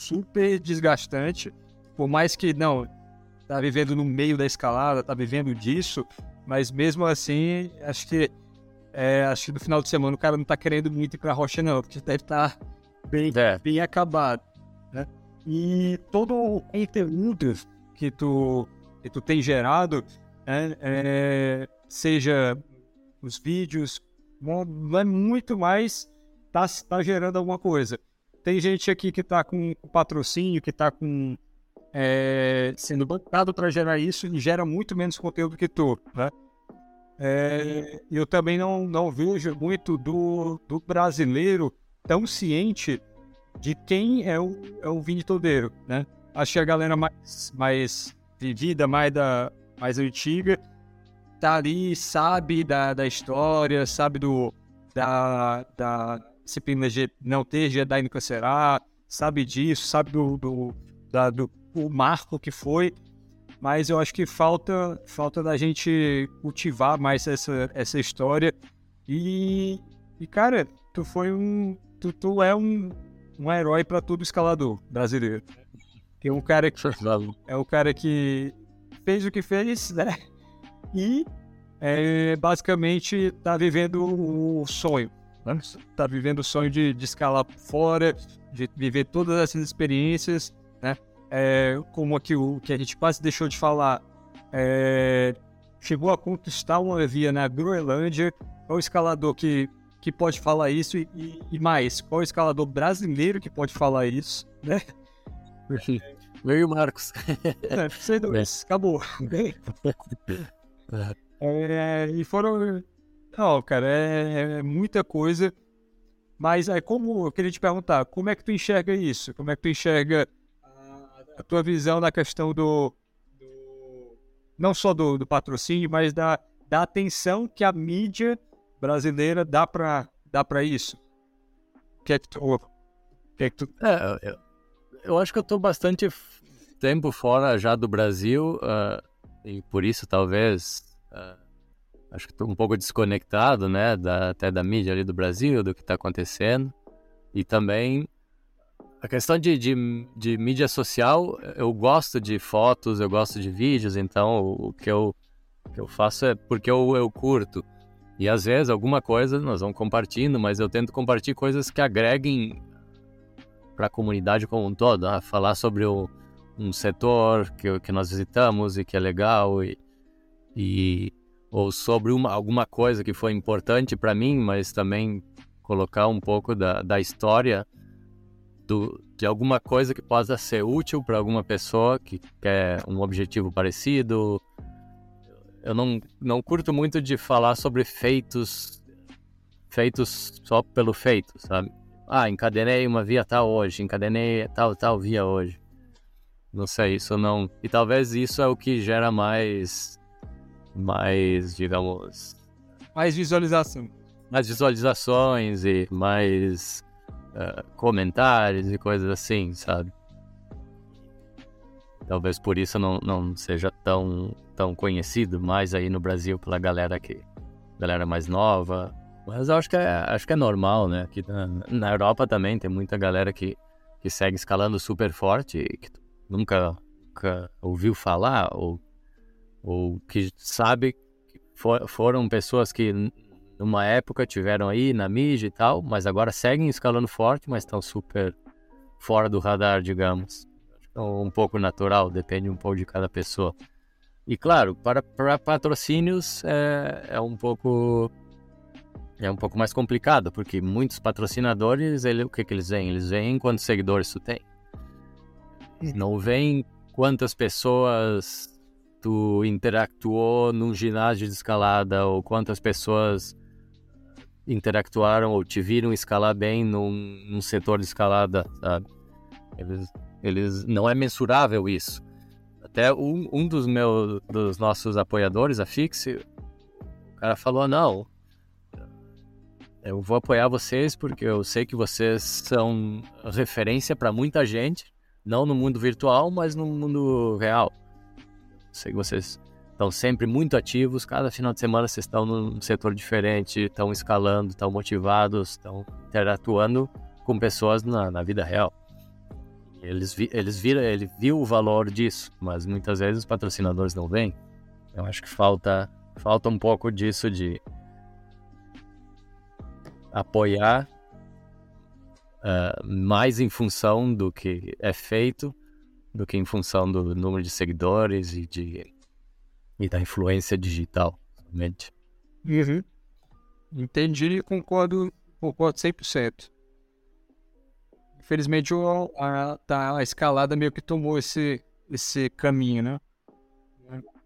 A: super desgastante, por mais que não tá vivendo no meio da escalada, tá vivendo disso, mas mesmo assim, acho que é, acho que no final de semana o cara não tá querendo muito ir pra rocha, não, porque deve estar tá bem, é. bem acabado. Né? E todo o conteúdo que tu, que tu tem gerado, né, é, seja os vídeos, não é muito mais tá, tá gerando alguma coisa. Tem gente aqui que tá com patrocínio, que tá com é, sendo bancado para gerar isso e gera muito menos conteúdo que tu, né? É, eu também não, não vejo muito do, do brasileiro tão ciente de quem é o, é o Vini Todeiro, né? Acho que a galera mais, mais vivida, mais, da, mais antiga, tá ali, sabe da, da história, sabe do, da, da disciplina não ter Jedi no cancerar, sabe disso, sabe do, do, da, do o marco que foi, mas eu acho que falta falta da gente cultivar mais essa, essa história. E, e cara, tu foi um. Tu, tu é um, um herói para todo escalador brasileiro. Tem um cara que. É o cara que fez o que fez, né? E é, basicamente tá vivendo o sonho. Né? Tá vivendo o sonho de, de escalar fora, de viver todas essas experiências, né? É, como aqui o que a gente quase deixou de falar, é, chegou a conquistar uma via na Groenlândia. Qual escalador que, que pode falar isso? E, e, e mais, qual escalador brasileiro que pode falar isso, né?
B: Veio o Marcos.
A: É, sem dúvidas, acabou. É, e foram. Não, cara, é, é, muita coisa. Mas aí, como eu queria te perguntar, como é que tu enxerga isso? Como é que tu enxerga a, a tua visão na questão do. do não só do, do, patrocínio, mas da, da atenção que a mídia brasileira dá para dá pra isso? O que é que tu. O
B: que é que tu... É, eu, eu acho que eu tô bastante tempo fora já do Brasil uh, e por isso talvez uh, acho que estou um pouco desconectado, né, da, até da mídia ali do Brasil, do que está acontecendo e também a questão de, de, de, mídia social, eu gosto de fotos, eu gosto de vídeos, então o, o que, eu, que eu faço é porque eu, eu curto. E às vezes alguma coisa nós vamos compartilhando, mas eu tento compartilhar coisas que agreguem para a comunidade como um todo, ah, falar sobre o, um setor que, que nós visitamos e que é legal e, e ou sobre uma, alguma coisa que foi importante para mim, mas também colocar um pouco da, da história do, de alguma coisa que possa ser útil para alguma pessoa que quer um objetivo parecido. Eu não, não curto muito de falar sobre feitos feitos só pelo feito, sabe? Ah, encadenei uma via tal hoje, encadenei tal, tal via hoje. Não sei, isso não. E talvez isso é o que gera mais. Mais, digamos.
A: Mais visualização.
B: Mais visualizações e mais uh, comentários e coisas assim, sabe? Talvez por isso não, não seja tão, tão conhecido mais aí no Brasil pela galera que. Galera mais nova, mas eu acho que é, acho que é normal, né? Aqui na, na Europa também tem muita galera que, que segue escalando super forte e que nunca, nunca ouviu falar ou, ou que sabe for, foram pessoas que numa época tiveram aí na mídia e tal, mas agora seguem escalando forte, mas estão super fora do radar, digamos. Então, um pouco natural, depende um pouco de cada pessoa. E claro, para, para patrocínios é, é um pouco é um pouco mais complicado, porque muitos patrocinadores, ele, o que, que eles veem? Eles veem quantos seguidores tu tem. Não veem quantas pessoas tu interactuou num ginásio de escalada, ou quantas pessoas interactuaram ou te viram escalar bem num, num setor de escalada, sabe? Eles, eles, não é mensurável isso. Até um, um dos meus, dos nossos apoiadores, a Fixe, o cara falou, não, eu vou apoiar vocês porque eu sei que vocês são referência para muita gente, não no mundo virtual, mas no mundo real. Sei que vocês estão sempre muito ativos, cada final de semana vocês estão num setor diferente, estão escalando, estão motivados, estão interatuando com pessoas na, na vida real. Eles, vi, eles viram, ele viu o valor disso, mas muitas vezes os patrocinadores não vêm. Eu acho que falta, falta um pouco disso de apoiar uh, mais em função do que é feito do que em função do número de seguidores e, de, e da influência digital, somente.
A: Uhum. Entendi e concordo, concordo 100%. Infelizmente, a, a, a escalada meio que tomou esse, esse caminho, né?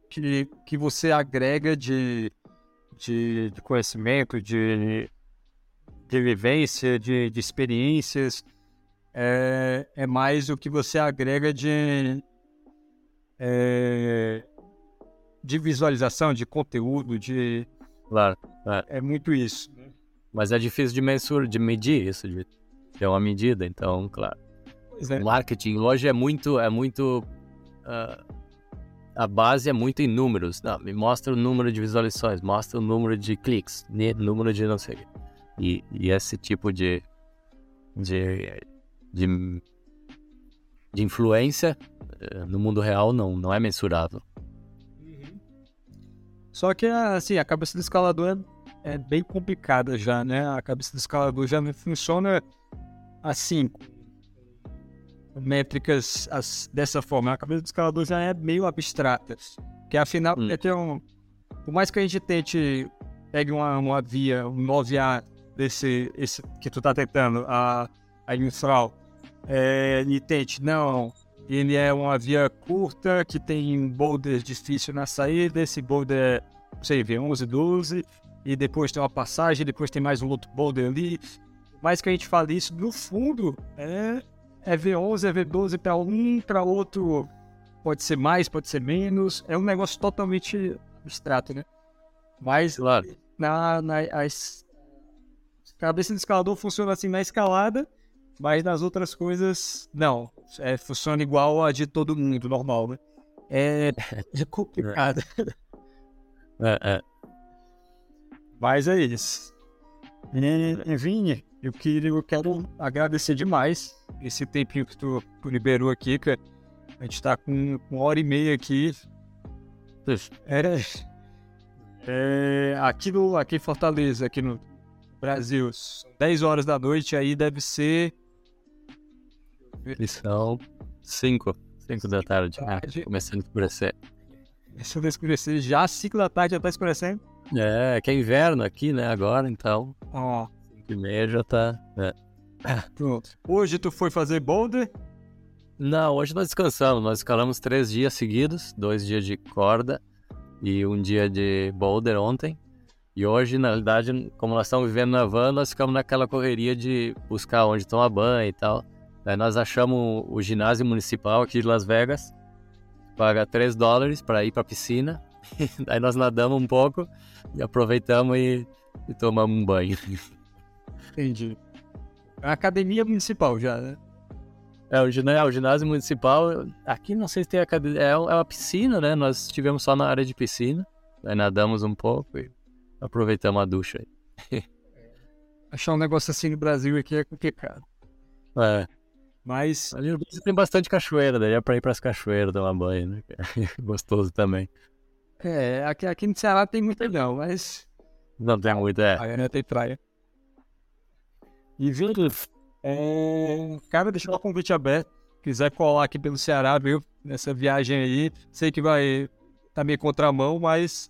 A: Que, que você agrega de, de, de conhecimento, de de vivência, de, de experiências, é, é, mais o que você agrega de, é, de visualização, de conteúdo, de.
B: Claro. É,
A: é muito isso. Né?
B: Mas é difícil de mensurar, de medir isso, de ter uma medida, então, claro. É. O marketing hoje é muito, é muito uh, a base é muito em números. Não, me mostra o número de visualizações, mostra o número de cliques, número de não sei. E, e esse tipo de, de, de, de influência uh, no mundo real não, não é mensurável.
A: Uhum. Só que assim, a cabeça do escalador é, é bem complicada já, né? A cabeça do escalador já não funciona assim, métricas as, dessa forma. A cabeça do escalador já é meio abstrata. Que afinal, hum. é um. Por mais que a gente tente pegue uma, uma via, um 9A desse esse, que tu tá tentando, a, a Infral, é, e tente, não, ele é uma via curta que tem boulders difícil na saída, esse boulder, não sei, V11, 12, e depois tem uma passagem, depois tem mais um outro boulder ali. Mais que a gente fale isso, no fundo, é é V11, é V12 para um, para outro pode ser mais, pode ser menos. É um negócio totalmente abstrato, né? Mas
B: claro.
A: na, na as, cabeça do escalador funciona assim na escalada, mas nas outras coisas, não. É, funciona igual a de todo mundo, normal, né? É, é complicado.
B: É, é.
A: Mas é isso. Enfim, eu, queria, eu quero agradecer demais esse tempinho que tu, tu liberou aqui, que a gente tá com uma hora e meia aqui. Era é, aqui, no, aqui em Fortaleza, aqui no Brasil, 10 horas da noite, aí deve ser.
B: Eles são 5, 5 da tarde, né? começando a escurecer.
A: Começando a escurecer, já 5 da tarde já tá escurecendo?
B: É, que é inverno aqui, né, agora, então.
A: Ó. Oh.
B: 5 e meia já tá. É.
A: Pronto. Hoje tu foi fazer boulder?
B: Não, hoje nós descansamos. Nós escalamos três dias seguidos, dois dias de corda e um dia de boulder ontem. E hoje, na realidade, como nós estamos vivendo na van, nós ficamos naquela correria de buscar onde tomar banho e tal. Daí nós achamos o ginásio municipal aqui de Las Vegas, paga 3 dólares para ir para a piscina. Daí nós nadamos um pouco e aproveitamos e, e tomamos um banho.
A: Entendi. A academia municipal já, né?
B: É, o ginásio, é, o ginásio municipal, aqui não sei se tem academia, é, é uma piscina, né? Nós estivemos só na área de piscina, aí nadamos um pouco e aproveitamos a ducha aí.
A: Achar um negócio assim no Brasil aqui é complicado.
B: É.
A: Mas.
B: Ali no Brasil tem bastante cachoeira, daí é pra ir pras cachoeiras tomar banho, né? Gostoso também.
A: É, aqui, aqui no Ceará tem muita não, mas.
B: Não tem muito, é.
A: Aí não tem praia. E Vitor, é... cara, deixa o convite aberto. Quiser colar aqui pelo Ceará, viu? Nessa viagem aí. Sei que vai tá meio contramão, mas.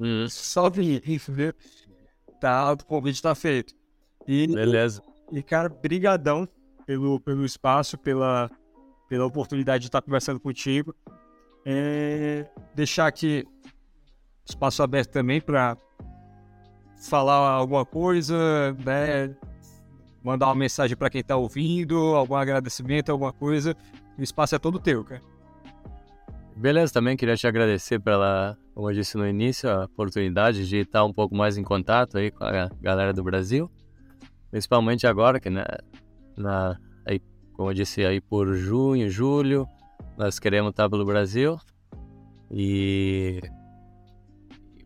B: Hum.
A: Só vir, viu? Tá, o convite tá feito. E,
B: Beleza.
A: E, cara, brigadão pelo, pelo espaço, pela, pela oportunidade de estar conversando contigo. É, deixar aqui espaço aberto também para falar alguma coisa, né? mandar uma mensagem para quem está ouvindo, algum agradecimento, alguma coisa. O espaço é todo teu, cara.
B: Beleza, também queria te agradecer pela, como eu disse no início, a oportunidade de estar um pouco mais em contato aí com a galera do Brasil. Principalmente agora, que né, na, aí, como eu disse, aí por junho, julho, nós queremos estar pelo Brasil. E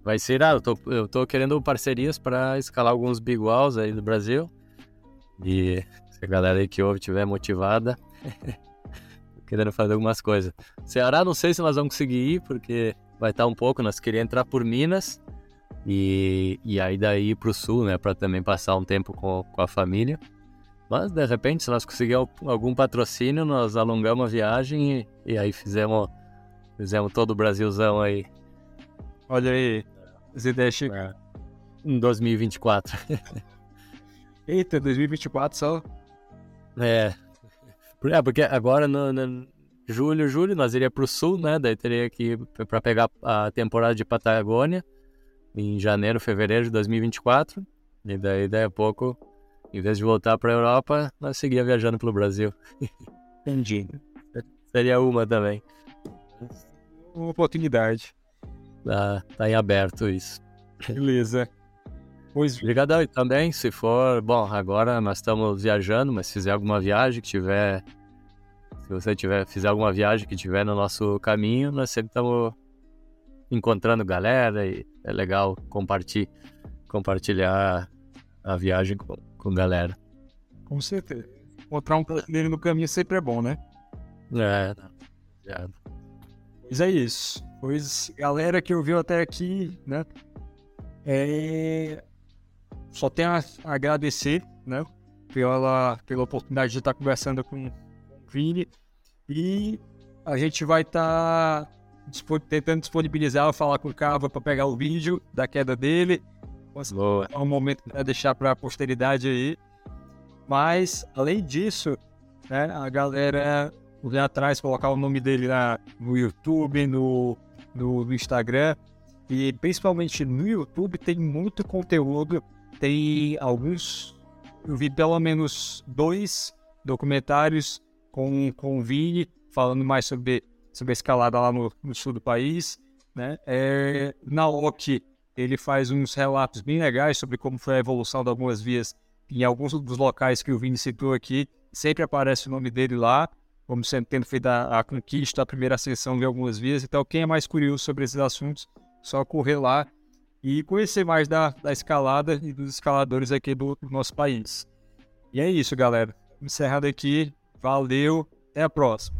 B: vai ser, ah, eu tô, eu tô querendo parcerias para escalar alguns big walls aí do Brasil. E se a galera aí que ouve estiver motivada, querendo fazer algumas coisas. Ceará, não sei se nós vamos conseguir ir, porque vai estar um pouco. Nós queríamos entrar por Minas e, e aí daí para o sul, né, para também passar um tempo com, com a família. Mas de repente, se nós conseguirmos algum patrocínio, nós alongamos a viagem e, e aí fizemos, fizemos todo o Brasilzão aí.
A: Olha aí, as ideias
B: é. Em 2024.
A: Eita, 2024 só.
B: É. É, porque agora no, no julho, julho, nós iríamos pro sul, né? Daí teria que ir pra pegar a temporada de Patagônia em janeiro, fevereiro de 2024. E daí, daí a pouco, em vez de voltar pra Europa, nós seguia viajando pelo Brasil.
A: Entendi.
B: Seria uma também.
A: Uma oportunidade.
B: Tá, tá em aberto isso.
A: Beleza.
B: Pois, obrigadão. E também, se for, bom, agora nós estamos viajando, mas se fizer alguma viagem que tiver Se você tiver, fizer alguma viagem que tiver no nosso caminho, nós sempre estamos encontrando galera e é legal compartilhar, compartilhar a viagem com, com galera.
A: Com certeza. Encontrar um brasileiro no caminho sempre é bom, né?
B: É, é.
A: Mas é isso. Pois, galera que ouviu até aqui, né? É... Só tenho a agradecer, né? Pela, pela oportunidade de estar conversando com o Vini. E a gente vai estar tá tentando disponibilizar, falar com o Cava para pegar o vídeo da queda dele.
B: Boa.
A: É um momento para deixar para a posteridade aí. Mas, além disso, né, a galera ir atrás, colocar o nome dele lá no YouTube, no, no, no Instagram. E principalmente no YouTube tem muito conteúdo. Tem alguns. Eu vi pelo menos dois documentários com, com o Vini falando mais sobre, sobre a escalada lá no, no sul do país. Né? É, na OC ele faz uns relatos bem legais sobre como foi a evolução de algumas vias em alguns dos locais que o Vini citou aqui. Sempre aparece o nome dele lá como sendo tendo feito a, a conquista, a primeira ascensão de algumas vias. Então, quem é mais curioso sobre esses assuntos, só correr lá e conhecer mais da, da escalada e dos escaladores aqui do, do nosso país. E é isso, galera. Encerrado aqui. Valeu. Até a próxima.